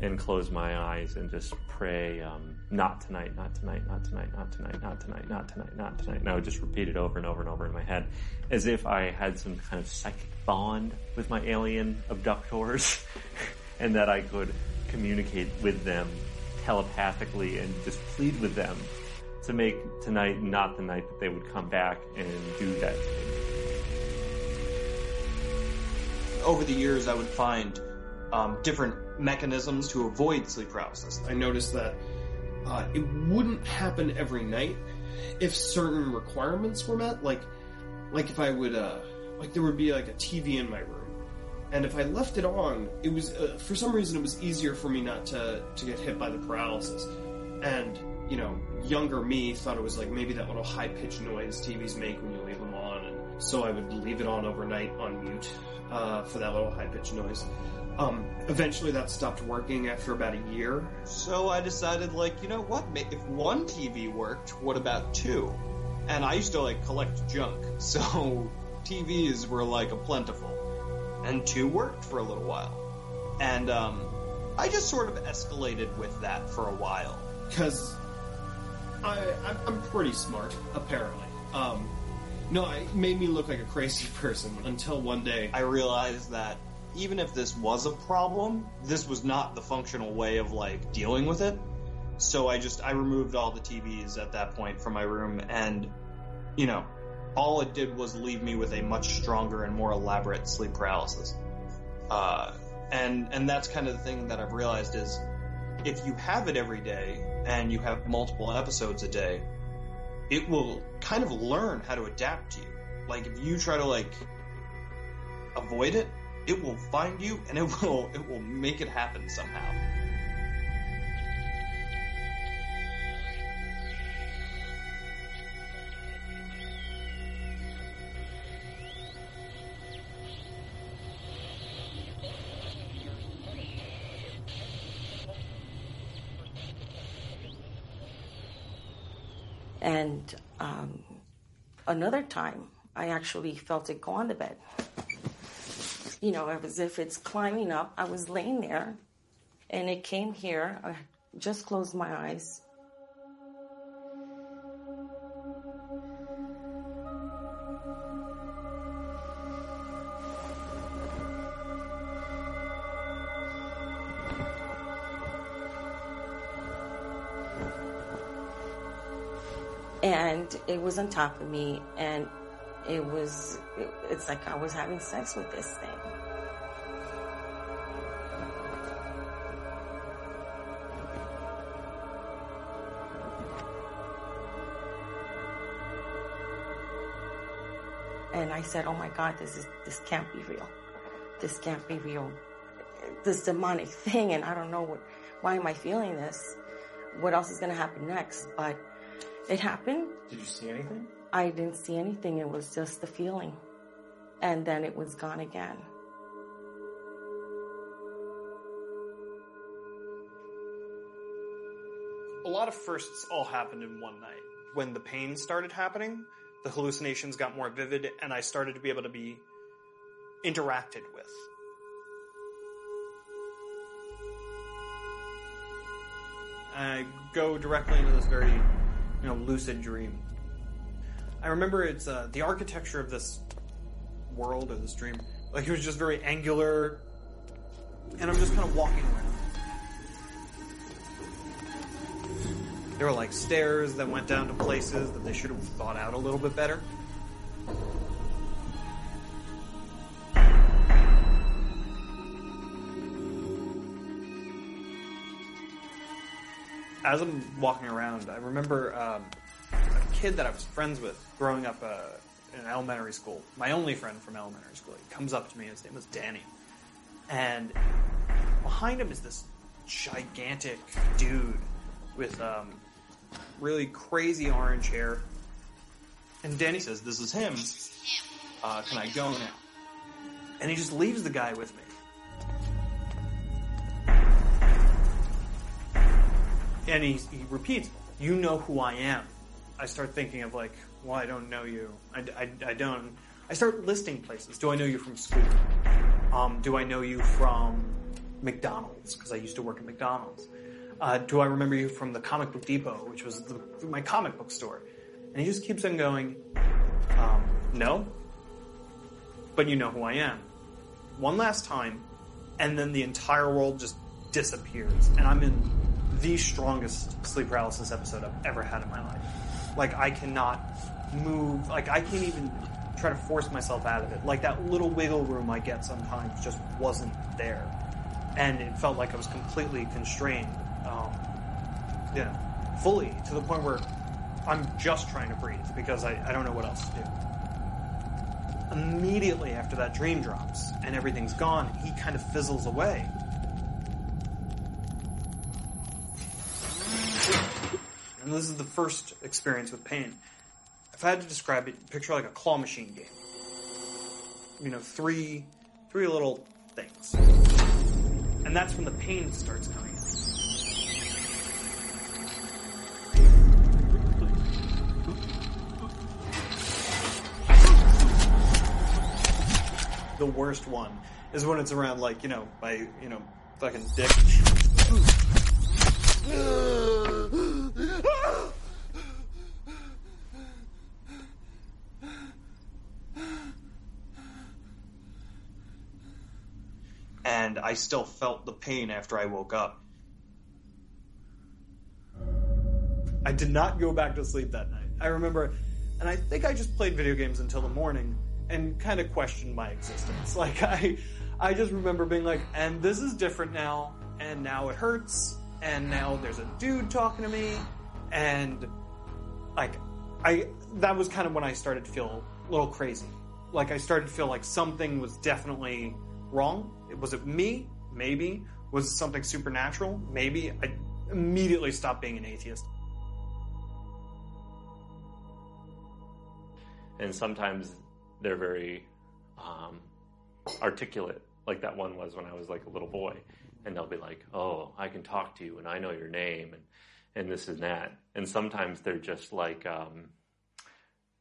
and close my eyes and just pray, um, not tonight, not tonight, not tonight, not tonight, not tonight, not tonight, not tonight. And I would just repeat it over and over and over in my head as if I had some kind of psychic bond with my alien abductors and that I could communicate with them telepathically and just plead with them to make tonight not the night that they would come back and do that to me. Over the years, I would find um, different mechanisms to avoid sleep paralysis. I noticed that uh, it wouldn't happen every night if certain requirements were met. Like, like if I would, uh, like there would be like a TV in my room, and if I left it on, it was uh, for some reason it was easier for me not to to get hit by the paralysis. And you know, younger me thought it was like maybe that little high pitched noise TVs make when you leave them on, and so I would leave it on overnight on mute uh, for that little high pitched noise. Um, eventually, that stopped working after about a year. So I decided, like, you know what? If one TV worked, what about two? And I used to like collect junk, so TVs were like a plentiful, and two worked for a little while, and um, I just sort of escalated with that for a while. because I, I'm, I'm pretty smart, apparently. Um, no, it made me look like a crazy person until one day I realized that even if this was a problem, this was not the functional way of like dealing with it. So I just I removed all the TVs at that point from my room, and you know, all it did was leave me with a much stronger and more elaborate sleep paralysis. Uh, and and that's kind of the thing that I've realized is if you have it every day and you have multiple episodes a day, it will kind of learn how to adapt to you. Like if you try to like avoid it, it will find you and it will it will make it happen somehow. And um, another time, I actually felt it go on the bed. You know, as if it's climbing up. I was laying there, and it came here. I just closed my eyes. It was on top of me and it was, it's like i was having sex with this thing. And i said oh my god this is this can't be real. This can't be real. This demonic thing and i don't know what why am i feeling this? What else is going to happen next? But it happened. Did you see anything? I didn't see anything. It was just the feeling. And then it was gone again. A lot of firsts all happened in one night. When the pain started happening, the hallucinations got more vivid, and I started to be able to be interacted with. I go directly into this very you know, lucid dream. I remember it's uh, the architecture of this world or this dream. Like it was just very angular, and I'm just kind of walking around. There were like stairs that went down to places that they should have thought out a little bit better. As I'm walking around, I remember um, a kid that I was friends with growing up uh, in elementary school. My only friend from elementary school. He comes up to me. His name was Danny, and behind him is this gigantic dude with um, really crazy orange hair. And Danny says, "This is him. Uh, can I go now?" And he just leaves the guy with me. And he, he repeats, "You know who I am." I start thinking of like, well, I don't know you. I, I, I don't. I start listing places. Do I know you from school? Um, do I know you from McDonald's? Because I used to work at McDonald's. Uh, do I remember you from the Comic Book Depot, which was the, my comic book store? And he just keeps on going, um, no, but you know who I am. One last time, and then the entire world just disappears, and I'm in the strongest sleep paralysis episode I've ever had in my life. Like I cannot move. Like I can't even try to force myself out of it. Like that little wiggle room I get sometimes just wasn't there, and it felt like I was completely constrained. Um, yeah, fully to the point where I'm just trying to breathe because I, I don't know what else to do. Immediately after that dream drops and everything's gone, he kind of fizzles away. And this is the first experience with pain. If I had to describe it, picture like a claw machine game. You know, three three little things. And that's when the pain starts coming in. The worst one is when it's around like, you know, my, you know, fucking dick. And I still felt the pain after I woke up. I did not go back to sleep that night. I remember, and I think I just played video games until the morning and kind of questioned my existence. Like I, I just remember being like, and this is different now, and now it hurts, and now there's a dude talking to me, and like, I that was kind of when I started to feel a little crazy. Like I started to feel like something was definitely wrong. Was it me? Maybe. Was it something supernatural? Maybe. I immediately stopped being an atheist. And sometimes they're very um, articulate, like that one was when I was like a little boy. And they'll be like, "Oh, I can talk to you, and I know your name," and and this and that. And sometimes they're just like um,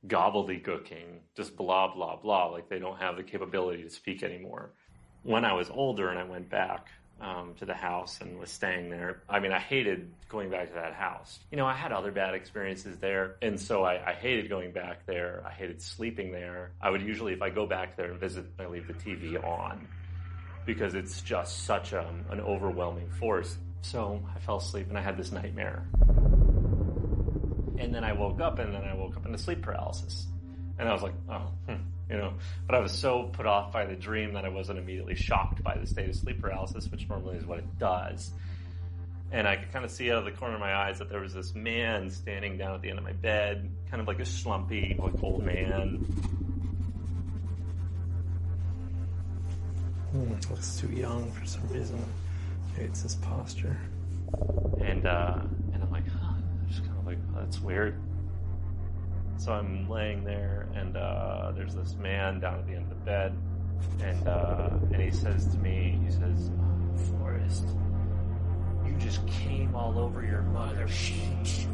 gobbledygooking, just blah, blah, blah, like they don't have the capability to speak anymore. When I was older and I went back um, to the house and was staying there, I mean, I hated going back to that house. You know, I had other bad experiences there, and so I, I hated going back there. I hated sleeping there. I would usually, if I go back there and visit, I leave the TV on because it's just such a, an overwhelming force. So I fell asleep and I had this nightmare. And then I woke up and then I woke up into sleep paralysis. And I was like, oh, hmm, you know. But I was so put off by the dream that I wasn't immediately shocked by the state of sleep paralysis, which normally is what it does. And I could kind of see out of the corner of my eyes that there was this man standing down at the end of my bed, kind of like a slumpy, like old man. Hmm, looks too young for some reason. Maybe it's his posture. And uh, and I'm like, huh, just kind of like, oh, that's weird. So I'm laying there, and uh, there's this man down at the end of the bed, and uh, and he says to me, he says, oh, Forrest, you just came all over your mother's sheets.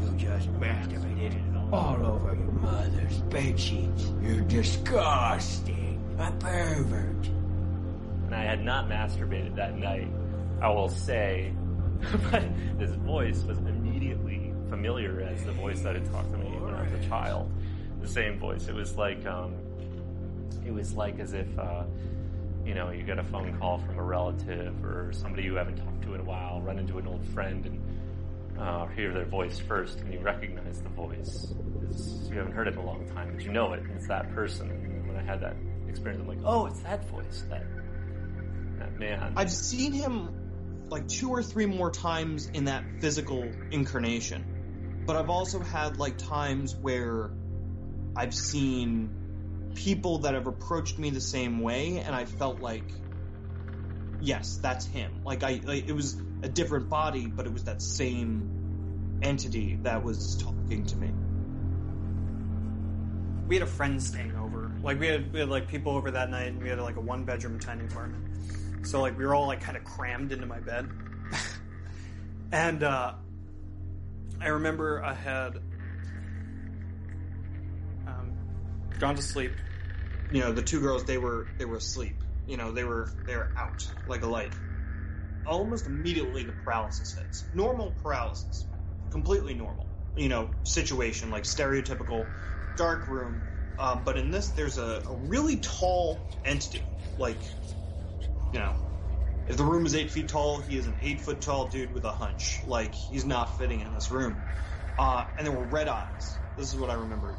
You just masturbated all over your mother's bed sheets. You're disgusting. A pervert. And I had not masturbated that night, I will say, but his voice was immediately familiar as the voice that had talked to me was a child. The same voice. It was like, um, it was like as if, uh, you know, you get a phone call from a relative or somebody you haven't talked to in a while, run into an old friend and uh, hear their voice first, and you recognize the voice. You haven't heard it in a long time, but you know it, and it's that person. And when I had that experience, I'm like, oh, it's that voice, that that man. I've seen him like two or three more times in that physical incarnation. But I've also had like times where I've seen people that have approached me the same way and I felt like yes, that's him. Like I like, it was a different body, but it was that same entity that was talking to me. We had a friend staying over. Like we had we had like people over that night and we had like a one bedroom tiny apartment. So like we were all like kind of crammed into my bed. and uh, I remember I had um, gone to sleep. You know, the two girls they were they were asleep. You know, they were they were out like a light. Almost immediately the paralysis hits. Normal paralysis. Completely normal. You know, situation like stereotypical dark room. Um, but in this, there's a, a really tall entity, like you know, if the room is eight feet tall, he is an eight foot tall dude with a hunch. Like, he's not fitting in this room. Uh, and there were red eyes. This is what I remember.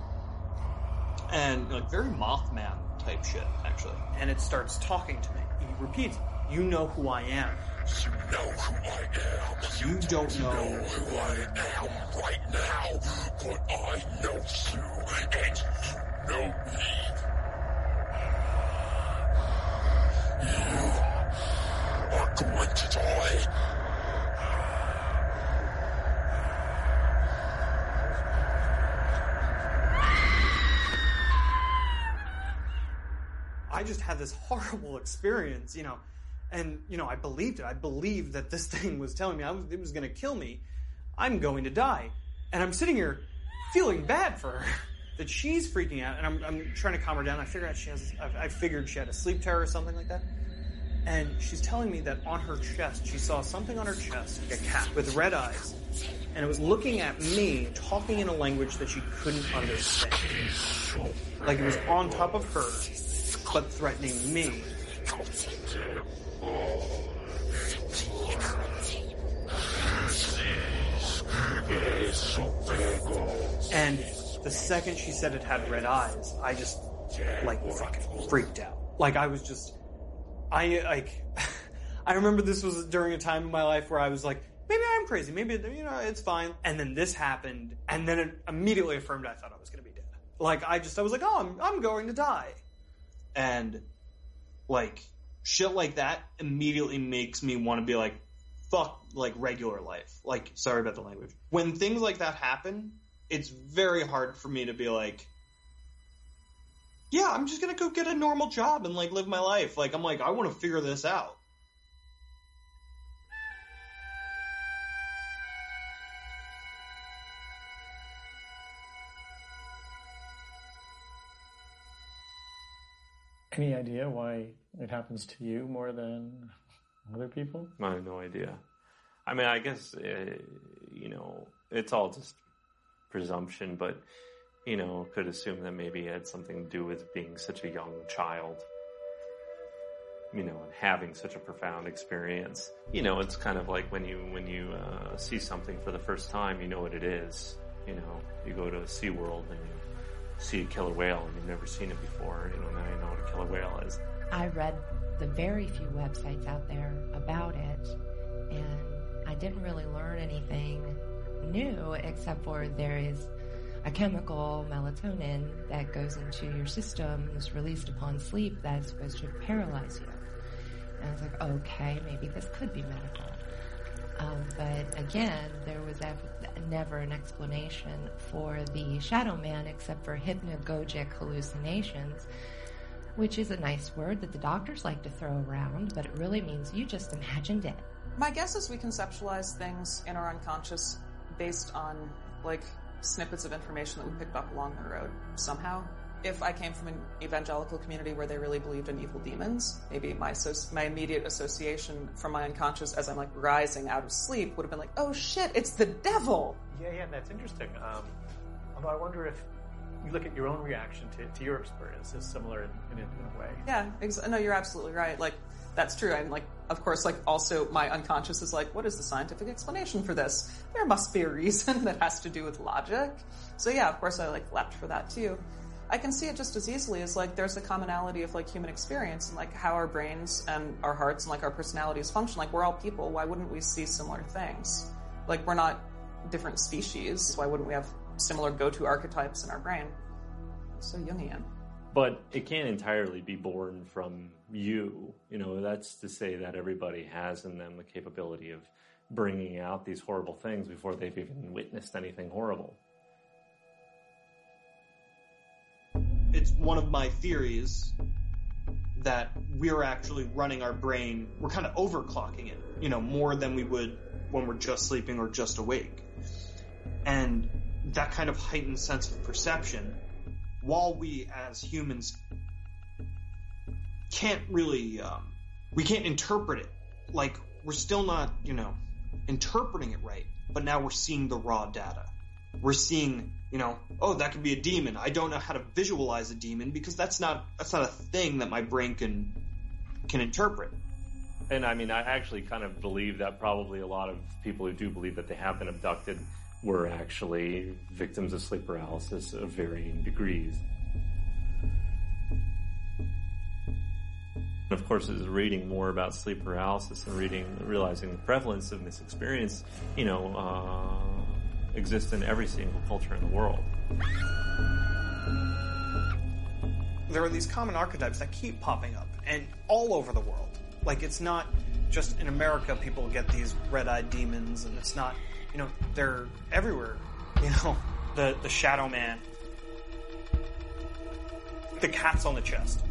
And, like, very Mothman type shit, actually. And it starts talking to me. He repeats, You know who I am. You know who I am. You don't know who I am right now, but I know you, and you know me. You are going to die. I just had this horrible experience, you know, and you know I believed it. I believed that this thing was telling me I was, it was going to kill me. I'm going to die, and I'm sitting here feeling bad for her that she's freaking out, and I'm, I'm trying to calm her down. I figure out she has. I figured she had a sleep terror or something like that. And she's telling me that on her chest, she saw something on her chest, like a cat with red eyes, and it was looking at me, talking in a language that she couldn't understand. Like it was on top of her, but threatening me. And the second she said it had red eyes, I just like fucking freaked out. Like I was just, I like, I remember this was during a time in my life where I was like, maybe I'm crazy, maybe you know it's fine. And then this happened, and then it immediately affirmed I thought I was going to be dead. Like I just, I was like, oh, I'm, I'm going to die. And like shit like that immediately makes me want to be like, fuck like regular life. Like, sorry about the language. When things like that happen, it's very hard for me to be like, yeah, I'm just gonna go get a normal job and like live my life. Like I'm like, I want to figure this out. Any idea why it happens to you more than other people? I have no idea. I mean, I guess uh, you know, it's all just presumption, but you know, could assume that maybe it had something to do with being such a young child. You know, and having such a profound experience. You know, it's kind of like when you when you uh, see something for the first time, you know what it is. You know, you go to a SeaWorld and you see a killer whale and you've never seen it before. You know, now you know what a killer whale is. I read the very few websites out there about it, and I didn't really learn anything new except for there is a chemical, melatonin, that goes into your system is released upon sleep that is supposed to paralyze you. And I was like, okay, maybe this could be medical. Um, but again, there was ev- never an explanation for the shadow man except for hypnagogic hallucinations, which is a nice word that the doctors like to throw around, but it really means you just imagined it. My guess is we conceptualize things in our unconscious based on like snippets of information that we picked up along the road somehow. If I came from an evangelical community where they really believed in evil demons, maybe my my immediate association from my unconscious as I'm like rising out of sleep would have been like, "Oh shit, it's the devil." Yeah, yeah, that's interesting. Um, although I wonder if you look at your own reaction to, to your experience is similar in, in, in a way. Yeah, ex- no, you're absolutely right. Like that's true. And like, of course, like also my unconscious is like, what is the scientific explanation for this? There must be a reason that has to do with logic. So yeah, of course I like leapt for that too. I can see it just as easily as like there's a commonality of like human experience and like how our brains and our hearts and like our personalities function. Like we're all people. Why wouldn't we see similar things? Like we're not different species. Why wouldn't we have similar go-to archetypes in our brain? So Jungian. But it can't entirely be born from you. You know, that's to say that everybody has in them the capability of bringing out these horrible things before they've even witnessed anything horrible. It's one of my theories that we're actually running our brain, we're kind of overclocking it, you know, more than we would when we're just sleeping or just awake. And that kind of heightened sense of perception, while we as humans can't really, um, we can't interpret it, like, we're still not, you know, interpreting it right, but now we're seeing the raw data. We're seeing, you know, oh, that could be a demon. I don't know how to visualize a demon because that's not that's not a thing that my brain can can interpret. And I mean, I actually kind of believe that probably a lot of people who do believe that they have been abducted were actually victims of sleep paralysis of varying degrees. Of course, as reading more about sleep paralysis and reading, realizing the prevalence of this experience, you know, uh, exists in every single culture in the world. There are these common archetypes that keep popping up, and all over the world. Like it's not just in America people get these red-eyed demons, and it's not, you know, they're everywhere. You know, the the shadow man, the cats on the chest.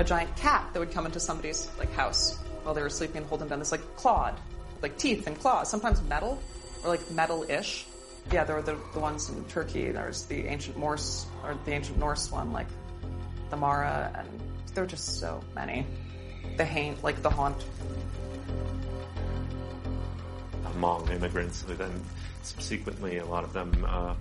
A giant cat that would come into somebody's like house while they were sleeping and hold them down. This like clawed, like teeth and claws, sometimes metal or like metal-ish. Yeah, there were the, the ones in Turkey. There's the ancient Morse or the ancient Norse one, like the Mara, and there were just so many. The haunt, like the haunt. Hmong immigrants who then subsequently a lot of them uh,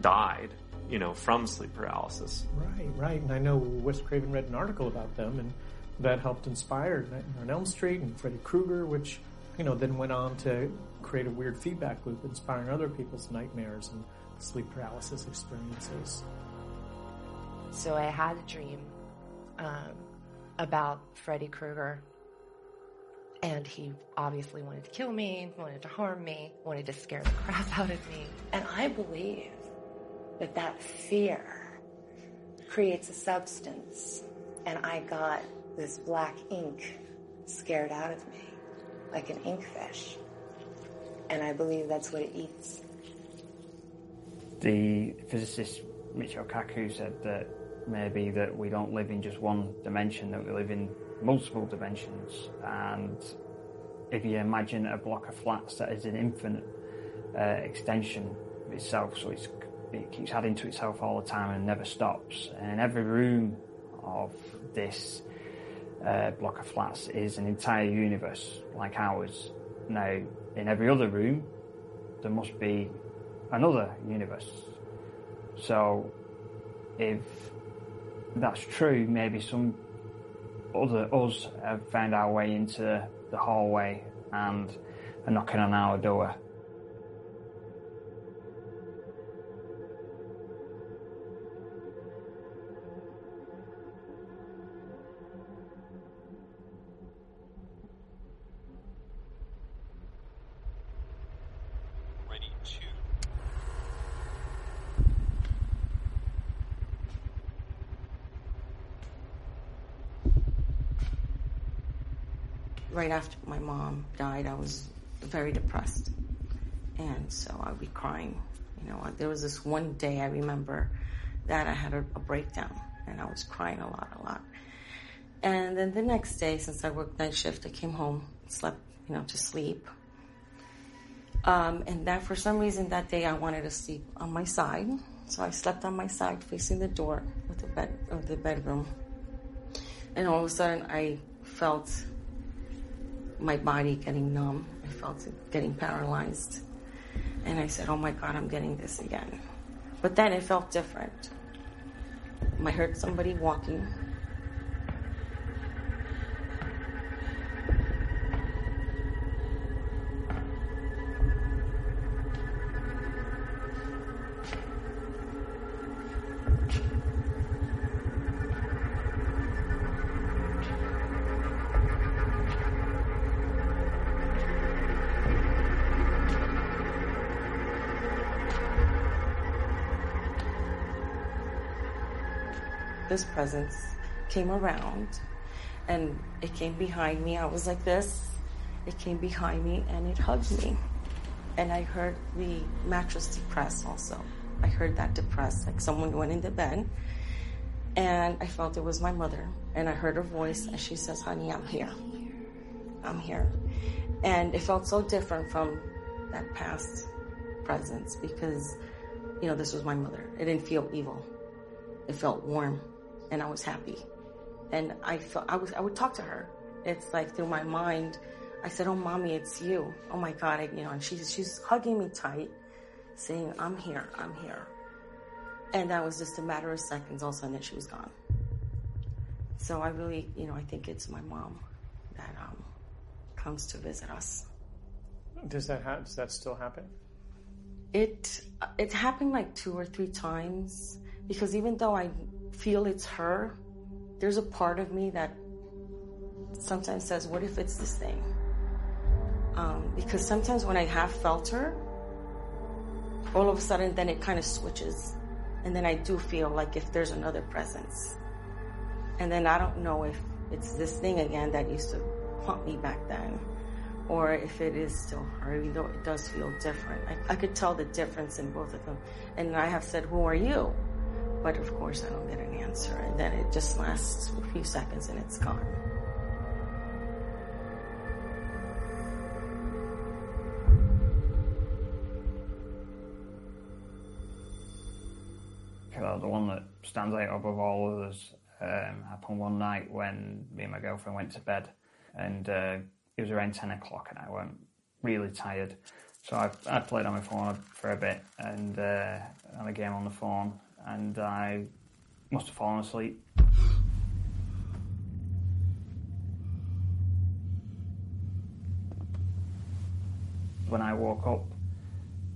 died you know, from sleep paralysis. Right, right. And I know Wes Craven read an article about them, and that helped inspire on Elm Street and Freddy Krueger, which, you know, then went on to create a weird feedback loop, inspiring other people's nightmares and sleep paralysis experiences. So I had a dream um, about Freddy Krueger, and he obviously wanted to kill me, wanted to harm me, wanted to scare the crap out of me. And I believe that that fear creates a substance. And I got this black ink scared out of me, like an inkfish. And I believe that's what it eats. The physicist Michio Kaku said that maybe that we don't live in just one dimension, that we live in multiple dimensions. And if you imagine a block of flats that is an infinite uh, extension itself, so it's it keeps adding to itself all the time and never stops. And every room of this uh, block of flats is an entire universe like ours. Now, in every other room, there must be another universe. So, if that's true, maybe some other us have found our way into the hallway and are knocking on our door. Right after my mom died, I was very depressed. And so I'd be crying. You know, there was this one day I remember that I had a, a breakdown and I was crying a lot, a lot. And then the next day, since I worked night shift, I came home, slept, you know, to sleep. Um, and that for some reason that day I wanted to sleep on my side. So I slept on my side facing the door of the bed of the bedroom. And all of a sudden I felt my body getting numb. I felt it getting paralyzed. And I said, Oh my God, I'm getting this again. But then it felt different. I heard somebody walking. This presence came around and it came behind me. I was like this. It came behind me and it hugged me. And I heard the mattress depress also. I heard that depress, like someone went in the bed. And I felt it was my mother. And I heard her voice and she says, Honey, I'm here. I'm here. And it felt so different from that past presence because, you know, this was my mother. It didn't feel evil. It felt warm and I was happy. And I felt I was I would talk to her. It's like through my mind, I said, "Oh, mommy, it's you. Oh my God, I, you know." And she's she's hugging me tight, saying, "I'm here. I'm here." And that was just a matter of seconds. All of a sudden, she was gone. So I really, you know, I think it's my mom that um, comes to visit us. Does that ha- does that still happen? It it happened like two or three times because even though I feel it's her, there's a part of me that sometimes says, "What if it's this thing?" Um, because sometimes when I have felt her, all of a sudden then it kind of switches, and then I do feel like if there's another presence, and then I don't know if it's this thing again that used to haunt me back then, or if it is still her, even though it does feel different. I, I could tell the difference in both of them, and I have said, "Who are you?" But of course, I don't get an answer, and then it just lasts a few seconds and it's gone. The one that stands out above all others um, happened one night when me and my girlfriend went to bed, and uh, it was around ten o'clock, and I went really tired. So I, I played on my phone for a bit and uh, had a game on the phone, and I must have fallen asleep. When I woke up,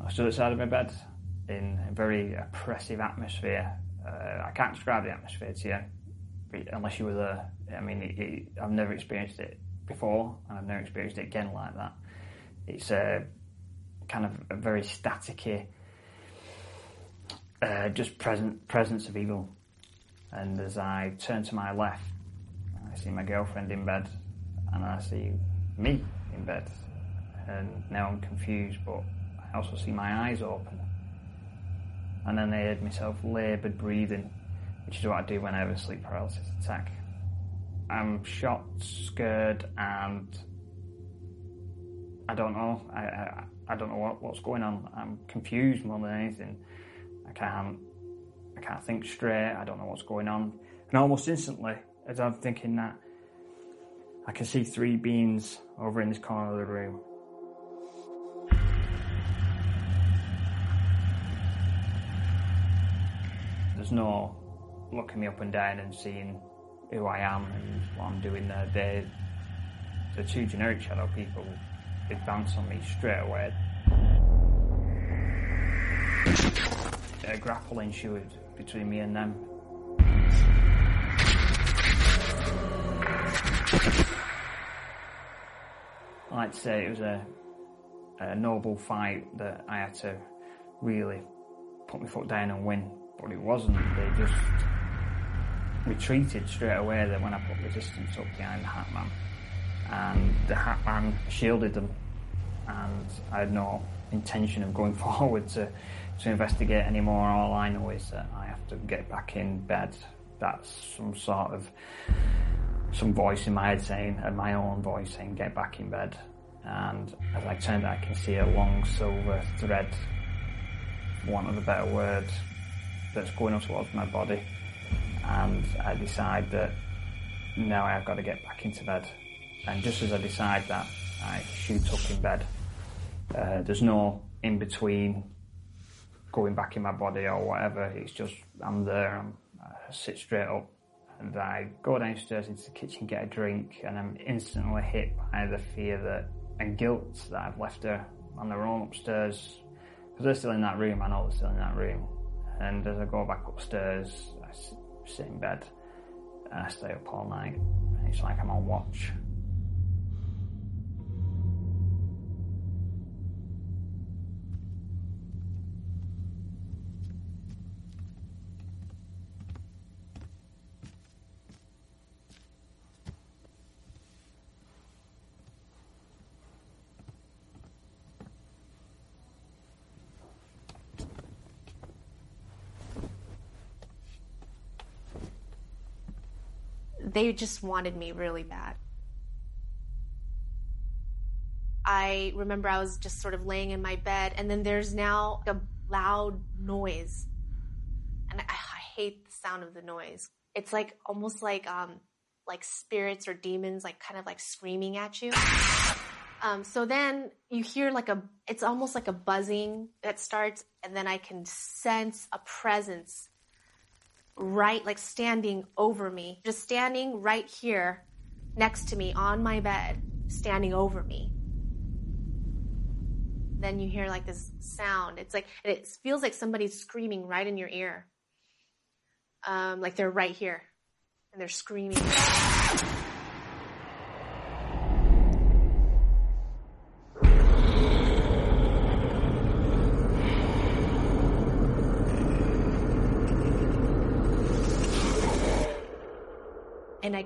I stood outside of my bed in a very oppressive atmosphere. Uh, I can't describe the atmosphere to you unless you were there. I mean, it, it, I've never experienced it before, and I've never experienced it again like that. It's a kind of a very staticky, uh, just present presence of evil. And as I turn to my left, I see my girlfriend in bed, and I see me in bed. And now I'm confused, but I also see my eyes open. And then I heard myself laboured breathing, which is what I do when I have a sleep paralysis attack. I'm shocked, scared, and I don't know. I, I, I don't know what, what's going on. I'm confused more than anything. I can't, I can't think straight. I don't know what's going on. And almost instantly, as I'm thinking that, I can see three beings over in this corner of the room. There's no looking me up and down and seeing who I am and what I'm doing there. They, the two generic shadow people advance on me straight away. A grapple ensued between me and them. I'd say it was a, a noble fight that I had to really put my foot down and win, but it wasn't. They just retreated straight away then when I put resistance up behind the Hat Man. And the Hat Man shielded them, and I had no intention of going forward to, to investigate anymore. All I know is that I have to get back in bed. That's some sort of some voice in my head saying, and my own voice saying, get back in bed. And as I turn, I can see a long silver thread, want of a better word, that's going up towards my body. And I decide that now I've got to get back into bed. And just as I decide that, I shoot up in bed. Uh, there's no in between going back in my body or whatever. It's just I'm there. I'm, I sit straight up and I go downstairs into the kitchen, get a drink, and I'm instantly hit by the fear that and guilt that I've left her on their own upstairs because they're still in that room. I know they're still in that room. And as I go back upstairs, I sit in bed and I stay up all night. And it's like I'm on watch. They just wanted me really bad. I remember I was just sort of laying in my bed, and then there's now a loud noise. And I, I hate the sound of the noise. It's like almost like um, like spirits or demons, like kind of like screaming at you. Um, so then you hear like a, it's almost like a buzzing that starts, and then I can sense a presence right, like standing over me, just standing right here next to me on my bed, standing over me. Then you hear like this sound. It's like, it feels like somebody's screaming right in your ear. Um, like they're right here and they're screaming.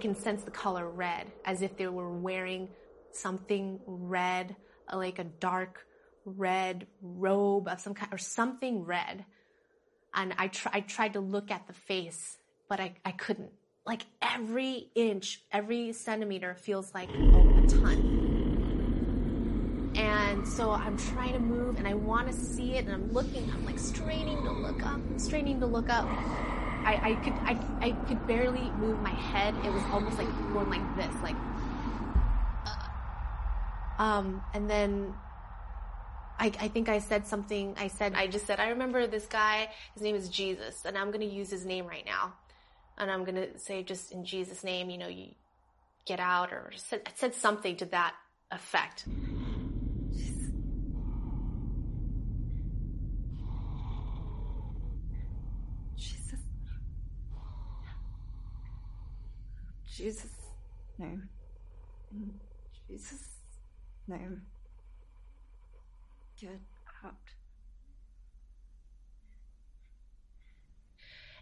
Can sense the color red, as if they were wearing something red, like a dark red robe of some kind, or something red. And I, tr- I tried to look at the face, but I, I couldn't. Like every inch, every centimeter feels like a ton. And so I'm trying to move, and I want to see it, and I'm looking, I'm like straining to look up, straining to look up. I, I could I, I could barely move my head. It was almost like going like this, like. uh, Um, and then I, I think I said something. I said I just said I remember this guy. His name is Jesus, and I'm going to use his name right now, and I'm going to say just in Jesus' name, you know, you get out, or said, I said something to that effect. Jesus. Jesus' name. In Jesus' name. Get out.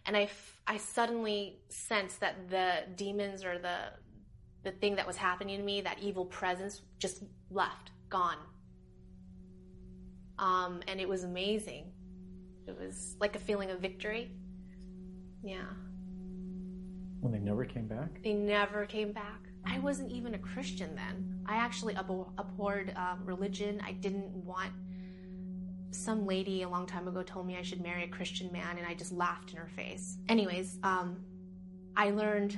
and I, f- I suddenly sensed that the demons or the the thing that was happening to me, that evil presence, just left, gone. Um, and it was amazing. It was like a feeling of victory. Yeah, When they never came back? they never came back. I wasn't even a Christian then. I actually abhor- abhorred um, religion. I didn't want some lady a long time ago told me I should marry a Christian man, and I just laughed in her face. Anyways, um, I learned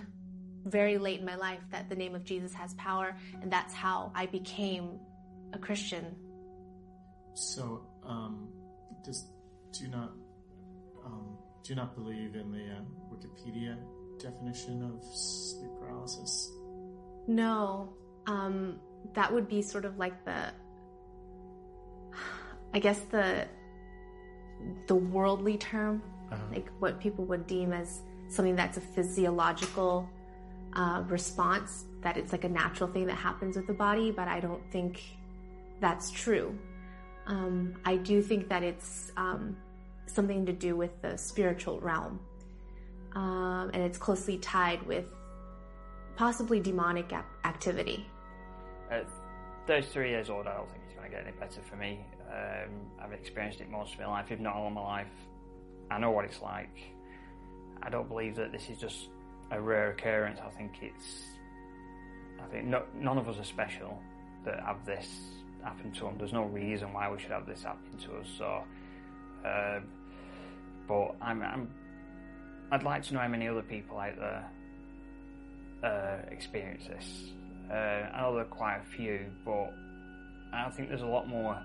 very late in my life that the name of Jesus has power, and that's how I became a Christian. So, um, does do not um, do not believe in the uh, Wikipedia definition of sleep paralysis? No, um, that would be sort of like the, I guess the, the worldly term, Uh-huh. like what people would deem as something that's a physiological uh, response, that it's like a natural thing that happens with the body, but I don't think that's true. Um, I do think that it's um, something to do with the spiritual realm, um, and it's closely tied with possibly demonic activity. At 33 years old, I don't think it's going to get any better for me. Um, I've experienced it most of my life, if not all of my life. I know what it's like. I don't believe that this is just a rare occurrence. I think it's. I think no, none of us are special that have this happen to them. There's no reason why we should have this happen to us. So, um, but I'm, I'm. I'd like to know how many other people out there uh, experience this. Uh, I know there are quite a few, but I think there's a lot more.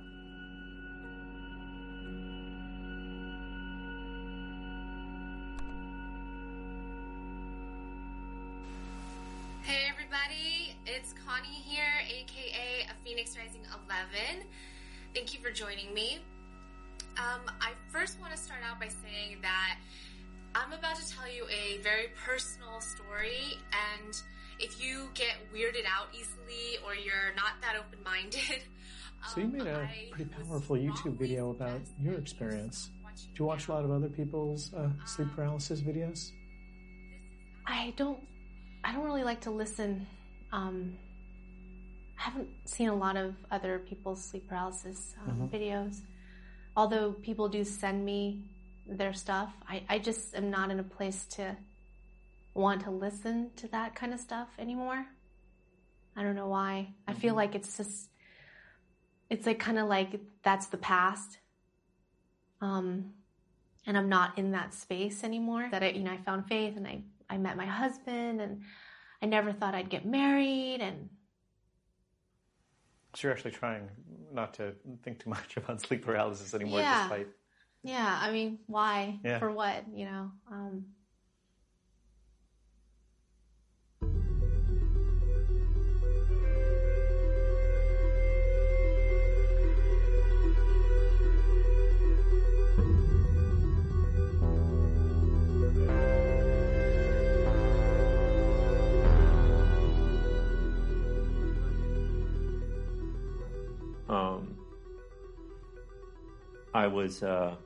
Hey everybody, it's Connie here, aka a Phoenix Rising 11. Thank you for joining me. Um, I first want to start out by saying that I'm about to tell you a very personal story, and if you get weirded out easily or you're not that open minded, So you made a pretty powerful YouTube video about your experience. Do you watch a lot of other people's uh, sleep paralysis videos? I don't I don't really like to listen. Um, I haven't seen a lot of other people's sleep paralysis um, Mhm. videos. Although people do send me their stuff, I, I just am not in a place to want to listen to that kind of stuff anymore. I don't know why. I feel like it's just, it's like kind of like that's the past. Um, and I'm not in that space anymore. That I, you know, I found faith and I, I met my husband and I never thought I'd get married and So you're actually trying not to think too much about sleep paralysis anymore, Yeah. despite. Yeah, I mean, why? Yeah. For what? You know, um, Um, I was uh,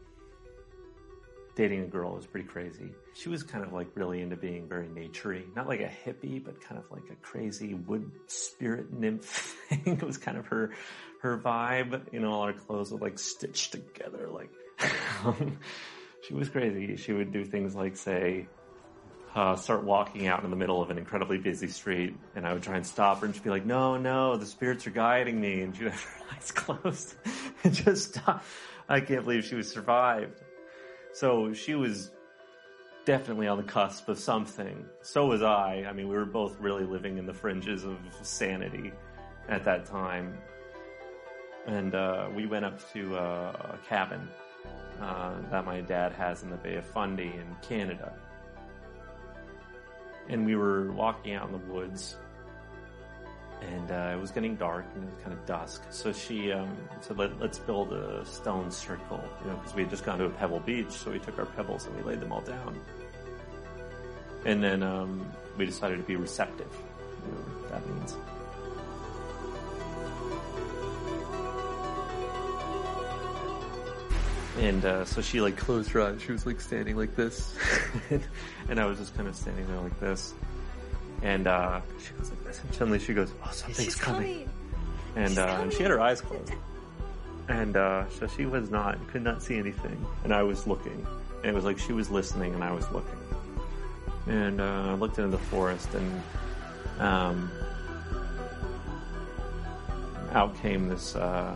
dating a girl. Was pretty crazy. She was kind of like really into being very naturey, not like a hippie, but kind of like a crazy wood spirit nymph thing. it was kind of her her vibe. You know, all her clothes were like stitched together. Like um, she was crazy. She would do things like say. Uh, start walking out in the middle of an incredibly busy street, and I would try and stop her, and she'd be like, "No, no, the spirits are guiding me," and she'd have her eyes closed and just stop. I can't believe she was survived. So she was definitely on the cusp of something. So was I. I mean, we were both really living in the fringes of sanity at that time. And uh, we went up to uh, a cabin uh, that my dad has in the Bay of Fundy in Canada. And we were walking out in the woods, and uh, it was getting dark and it was kind of dusk. So she um, said, Let, "Let's build a stone circle," you know, because we had just gone to a pebble beach. So we took our pebbles and we laid them all down, and then um, we decided to be receptive. You know, what that means. And uh, so she like closed her eyes. She was like standing like this, and I was just kind of standing there like this. And uh, she goes like this, and suddenly she goes, "Oh, something's coming." coming. And uh, and she had her eyes closed, and uh, so she was not could not see anything, and I was looking. And it was like she was listening, and I was looking. And uh, I looked into the forest, and um, out came this uh,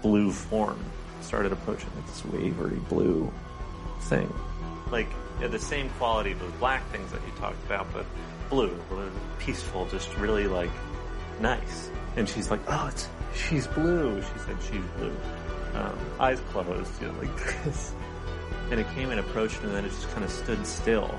blue form, started approaching like this wavery blue thing. Like yeah, the same quality of those black things that you talked about, but blue, peaceful, just really like nice. And she's like, "Oh, it's she's blue." She said she's blue, um, eyes closed, you know, like this. And it came and approached, and then it just kind of stood still.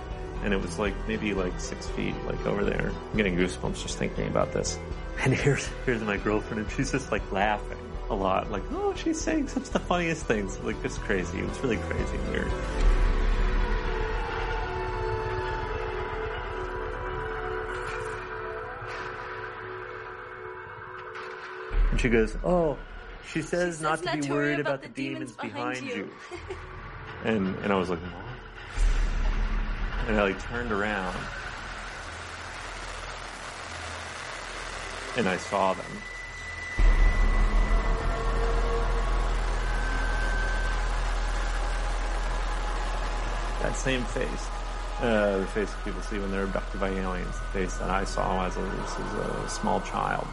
And it was like maybe like six feet, like over there. I'm getting goosebumps just thinking about this. And here's here's my girlfriend, and she's just like laughing a lot, like, "Oh, she's saying such the funniest things." Like it's crazy. It's really crazy and weird. She goes, "Oh, she says, not to be worried about, the demons, behind, you." and and I was like, "What?" And I like turned around, and I saw them. That same face, uh, the face that people see when they're abducted by aliens, the face that I saw as a, as a small child.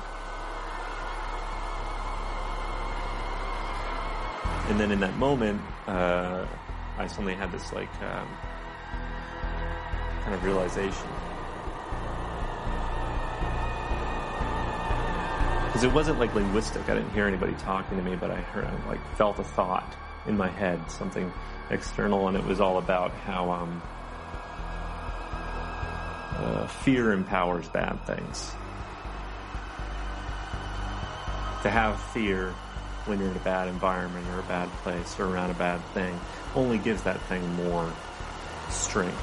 And then in that moment, uh, I suddenly had this like um, kind of realization because it wasn't like linguistic. I didn't hear anybody talking to me, but I heard, I like felt a thought in my head, something external, and it was all about how um, uh, fear empowers bad things. To have fear when you're in a bad environment or a bad place or around a bad thing only gives that thing more strength.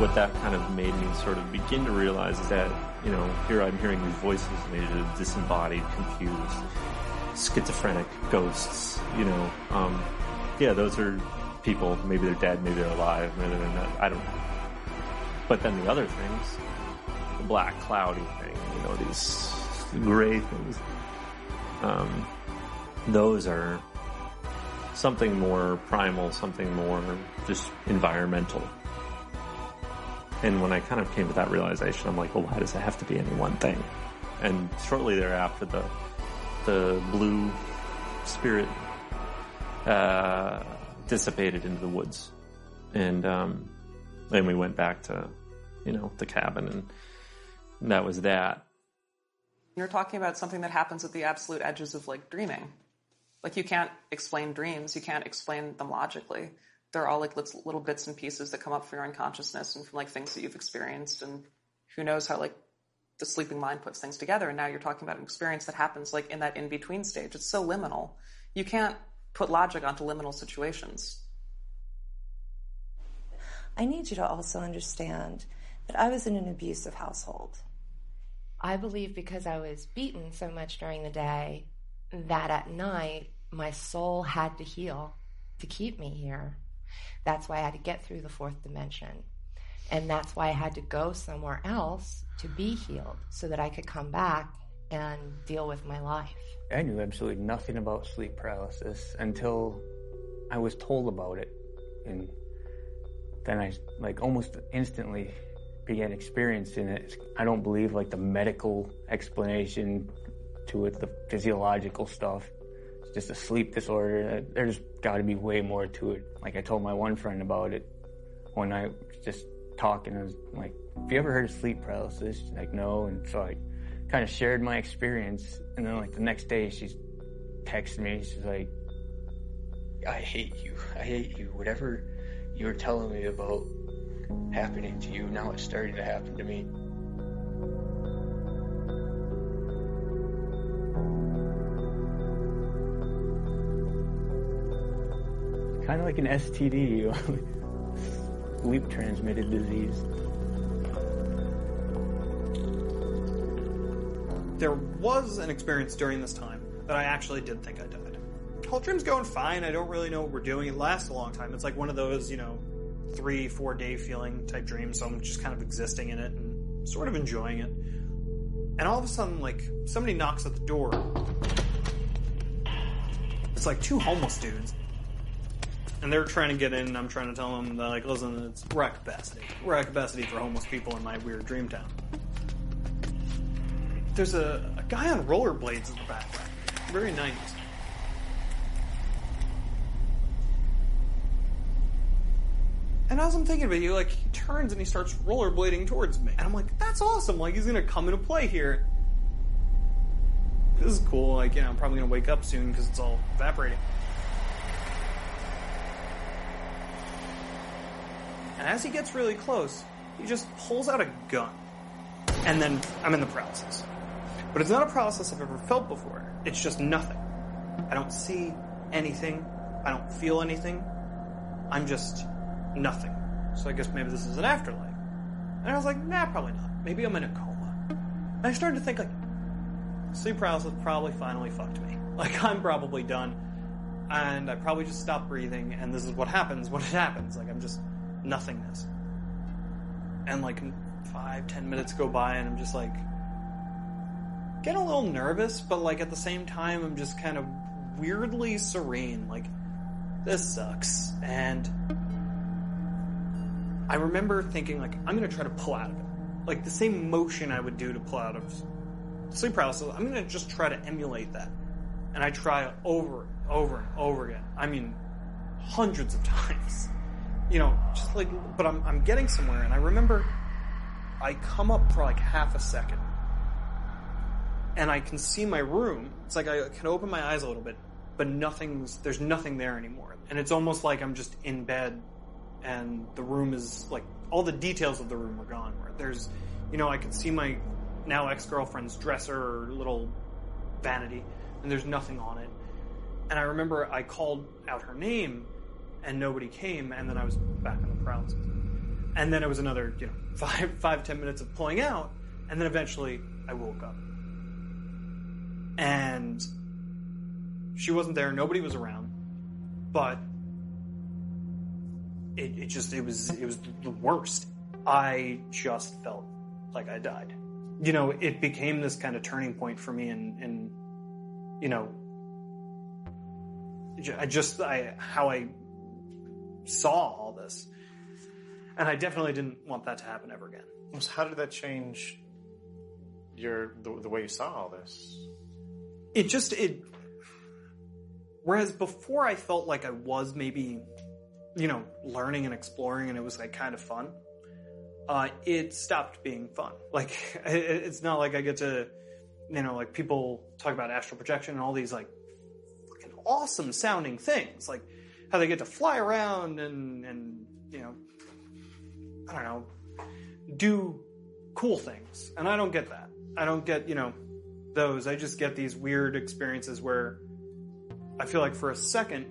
What that kind of made me sort of begin to realize is that, you know, here I'm hearing these voices made of disembodied, confused, schizophrenic ghosts, you know. Um, yeah, those are people. Maybe they're dead, maybe they're alive, maybe they're not. I don't know. But then the other things, black cloudy thing, you know, these gray things. Um, those are something more primal, something more just environmental. And when I kind of came to that realization, I'm like, well, why does it have to be any one thing? And shortly thereafter, the the blue spirit uh, dissipated into the woods, and um, then we went back to, you know, the cabin and that was that. You're talking about something that happens at the absolute edges of like dreaming. Like you can't explain dreams, you can't explain them logically. They're all like little bits and pieces that come up from your unconsciousness and from like things that you've experienced and who knows how like the sleeping mind puts things together and now you're talking about an experience that happens like in that in between stage. It's so liminal. You can't put logic onto liminal situations. I need you to also understand that I was in an abusive household. I believe because I was beaten so much during the day that at night my soul had to heal to keep me here. That's why I had to get through the fourth dimension. And that's why I had to go somewhere else to be healed so that I could come back and deal with my life. I knew absolutely nothing about sleep paralysis until I was told about it. And then I, like, almost instantly began experiencing it. I don't believe like the medical explanation to it, the physiological stuff. It's just a sleep disorder. There's got to be way more to it. Like I told my one friend about it one night, just talking. I was like, "Have you ever heard of sleep paralysis?" She's like, "No." And so I kind of shared my experience, and then like the next day, she's texted me. She's like, "I hate you. I hate you. Whatever you were telling me about happening to you. Now it's starting to happen to me. Kind of like an STD, sleep transmitted disease. There was an experience during this time that I actually did think I died. Whole dream's going fine. I don't really know what we're doing. It lasts a long time. It's like one of those, you know, three, four day feeling type dream. So I'm just kind of existing in it and sort of enjoying it. And all of a sudden, like, somebody knocks at the door. It's like two homeless dudes. And they're trying to get in, and I'm trying to tell them, that, like, listen, it's at capacity. We're at capacity for homeless people in my weird dream town. there's a, a guy on rollerblades in the background. Very nice. And as I'm thinking about it, he like he turns and he starts rollerblading towards me, and I'm like, "That's awesome! Like he's gonna come into play here. This is cool. Like you know, I'm probably gonna wake up soon because it's all evaporating." And as he gets really close, he just pulls out a gun, and then I'm in the paralysis. But it's not a paralysis I've ever felt before. It's just nothing. I don't see anything. I don't feel anything. I'm just nothing. So I guess maybe this is an afterlife. And I was like, nah, probably not. Maybe I'm in a coma. And I started to think like, sleep paralysis probably finally fucked me. Like I'm probably done. And I probably just stopped breathing and this is what happens when it happens. Like I'm just nothingness. And like five, ten minutes go by and I'm just like getting a little nervous, but like at the same time I'm just kind of weirdly serene. Like, this sucks. And I remember thinking, like, I'm gonna try to pull out of it. Like the same motion I would do to pull out of sleep paralysis, I'm gonna just try to emulate that. And I try over and over and over again. I mean, hundreds of times. You know, just like, but I'm, I'm getting somewhere. And I remember I come up for like half a second and I can see my room. It's like I can open my eyes a little bit, but nothing's, there's nothing there anymore. And it's almost like I'm just in bed and the room is like, all the details of the room are gone. Where there's, you know, I can see my now ex-girlfriend's dresser or little vanity and there's nothing on it. And I remember I called out her name and nobody came and then I was back in the paralysis. And then it was another, you know, five, five, ten minutes of pulling out and then eventually I woke up. And she wasn't there, nobody was around, but it, it just, it was, it was the worst. I just felt like I died. You know, it became this kind of turning point for me and, and you know, I just, I, how I saw all this. And I definitely didn't want that to happen ever again. So how did that change your the, the way you saw all this? It just it. Whereas before, I felt like I was maybe, you know, learning and exploring, and it was like kind of fun. Uh, it stopped being fun. Like it, it's not like I get to, you know, like people talk about astral projection and all these like fucking awesome sounding things, like how they get to fly around and and you know, I don't know, do cool things. And I don't get that. I don't get, you know, those. I just get these weird experiences where I feel like for a second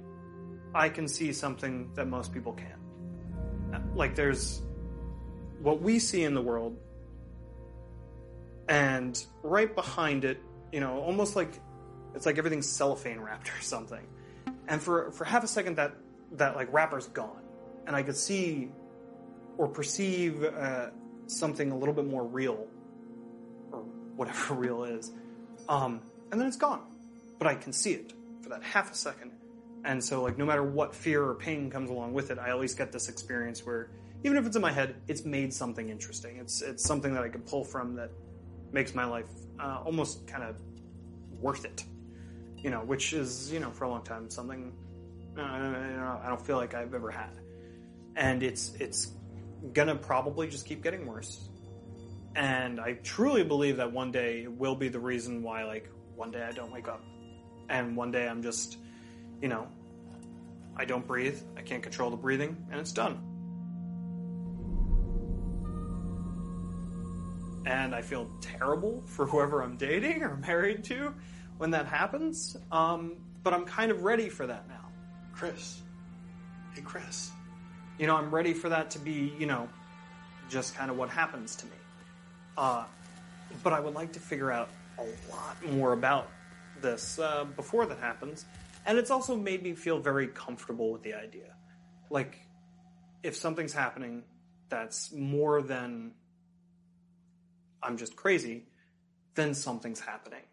I can see something that most people can't. Like there's what we see in the world and right behind it, you know, almost like it's like everything's cellophane wrapped or something. And for for half a second that that like wrapper's gone and I could see or perceive uh, something a little bit more real, or whatever real is, um, and then it's gone. But I can see it for that half a second, and so like no matter what fear or pain comes along with it, I least get this experience where even if it's in my head, it's made something interesting. It's it's something that I can pull from that makes my life uh, almost kind of worth it. You know, which is you know for a long time something uh, I don't feel like I've ever had, and it's it's gonna probably just keep getting worse. And I truly believe that one day it will be the reason why, like, one day I don't wake up. And one day I'm just, you know, I don't breathe, I can't control the breathing, and it's done. And I feel terrible for whoever I'm dating or married to when that happens. Um, but I'm kind of ready for that now. Chris. Hey, Chris. You know, I'm ready for that to be, you know, just kind of what happens to me. Uh, but I would like to figure out a lot more about this uh, before that happens. And it's also made me feel very comfortable with the idea. Like, if something's happening that's more than I'm just crazy, then something's happening.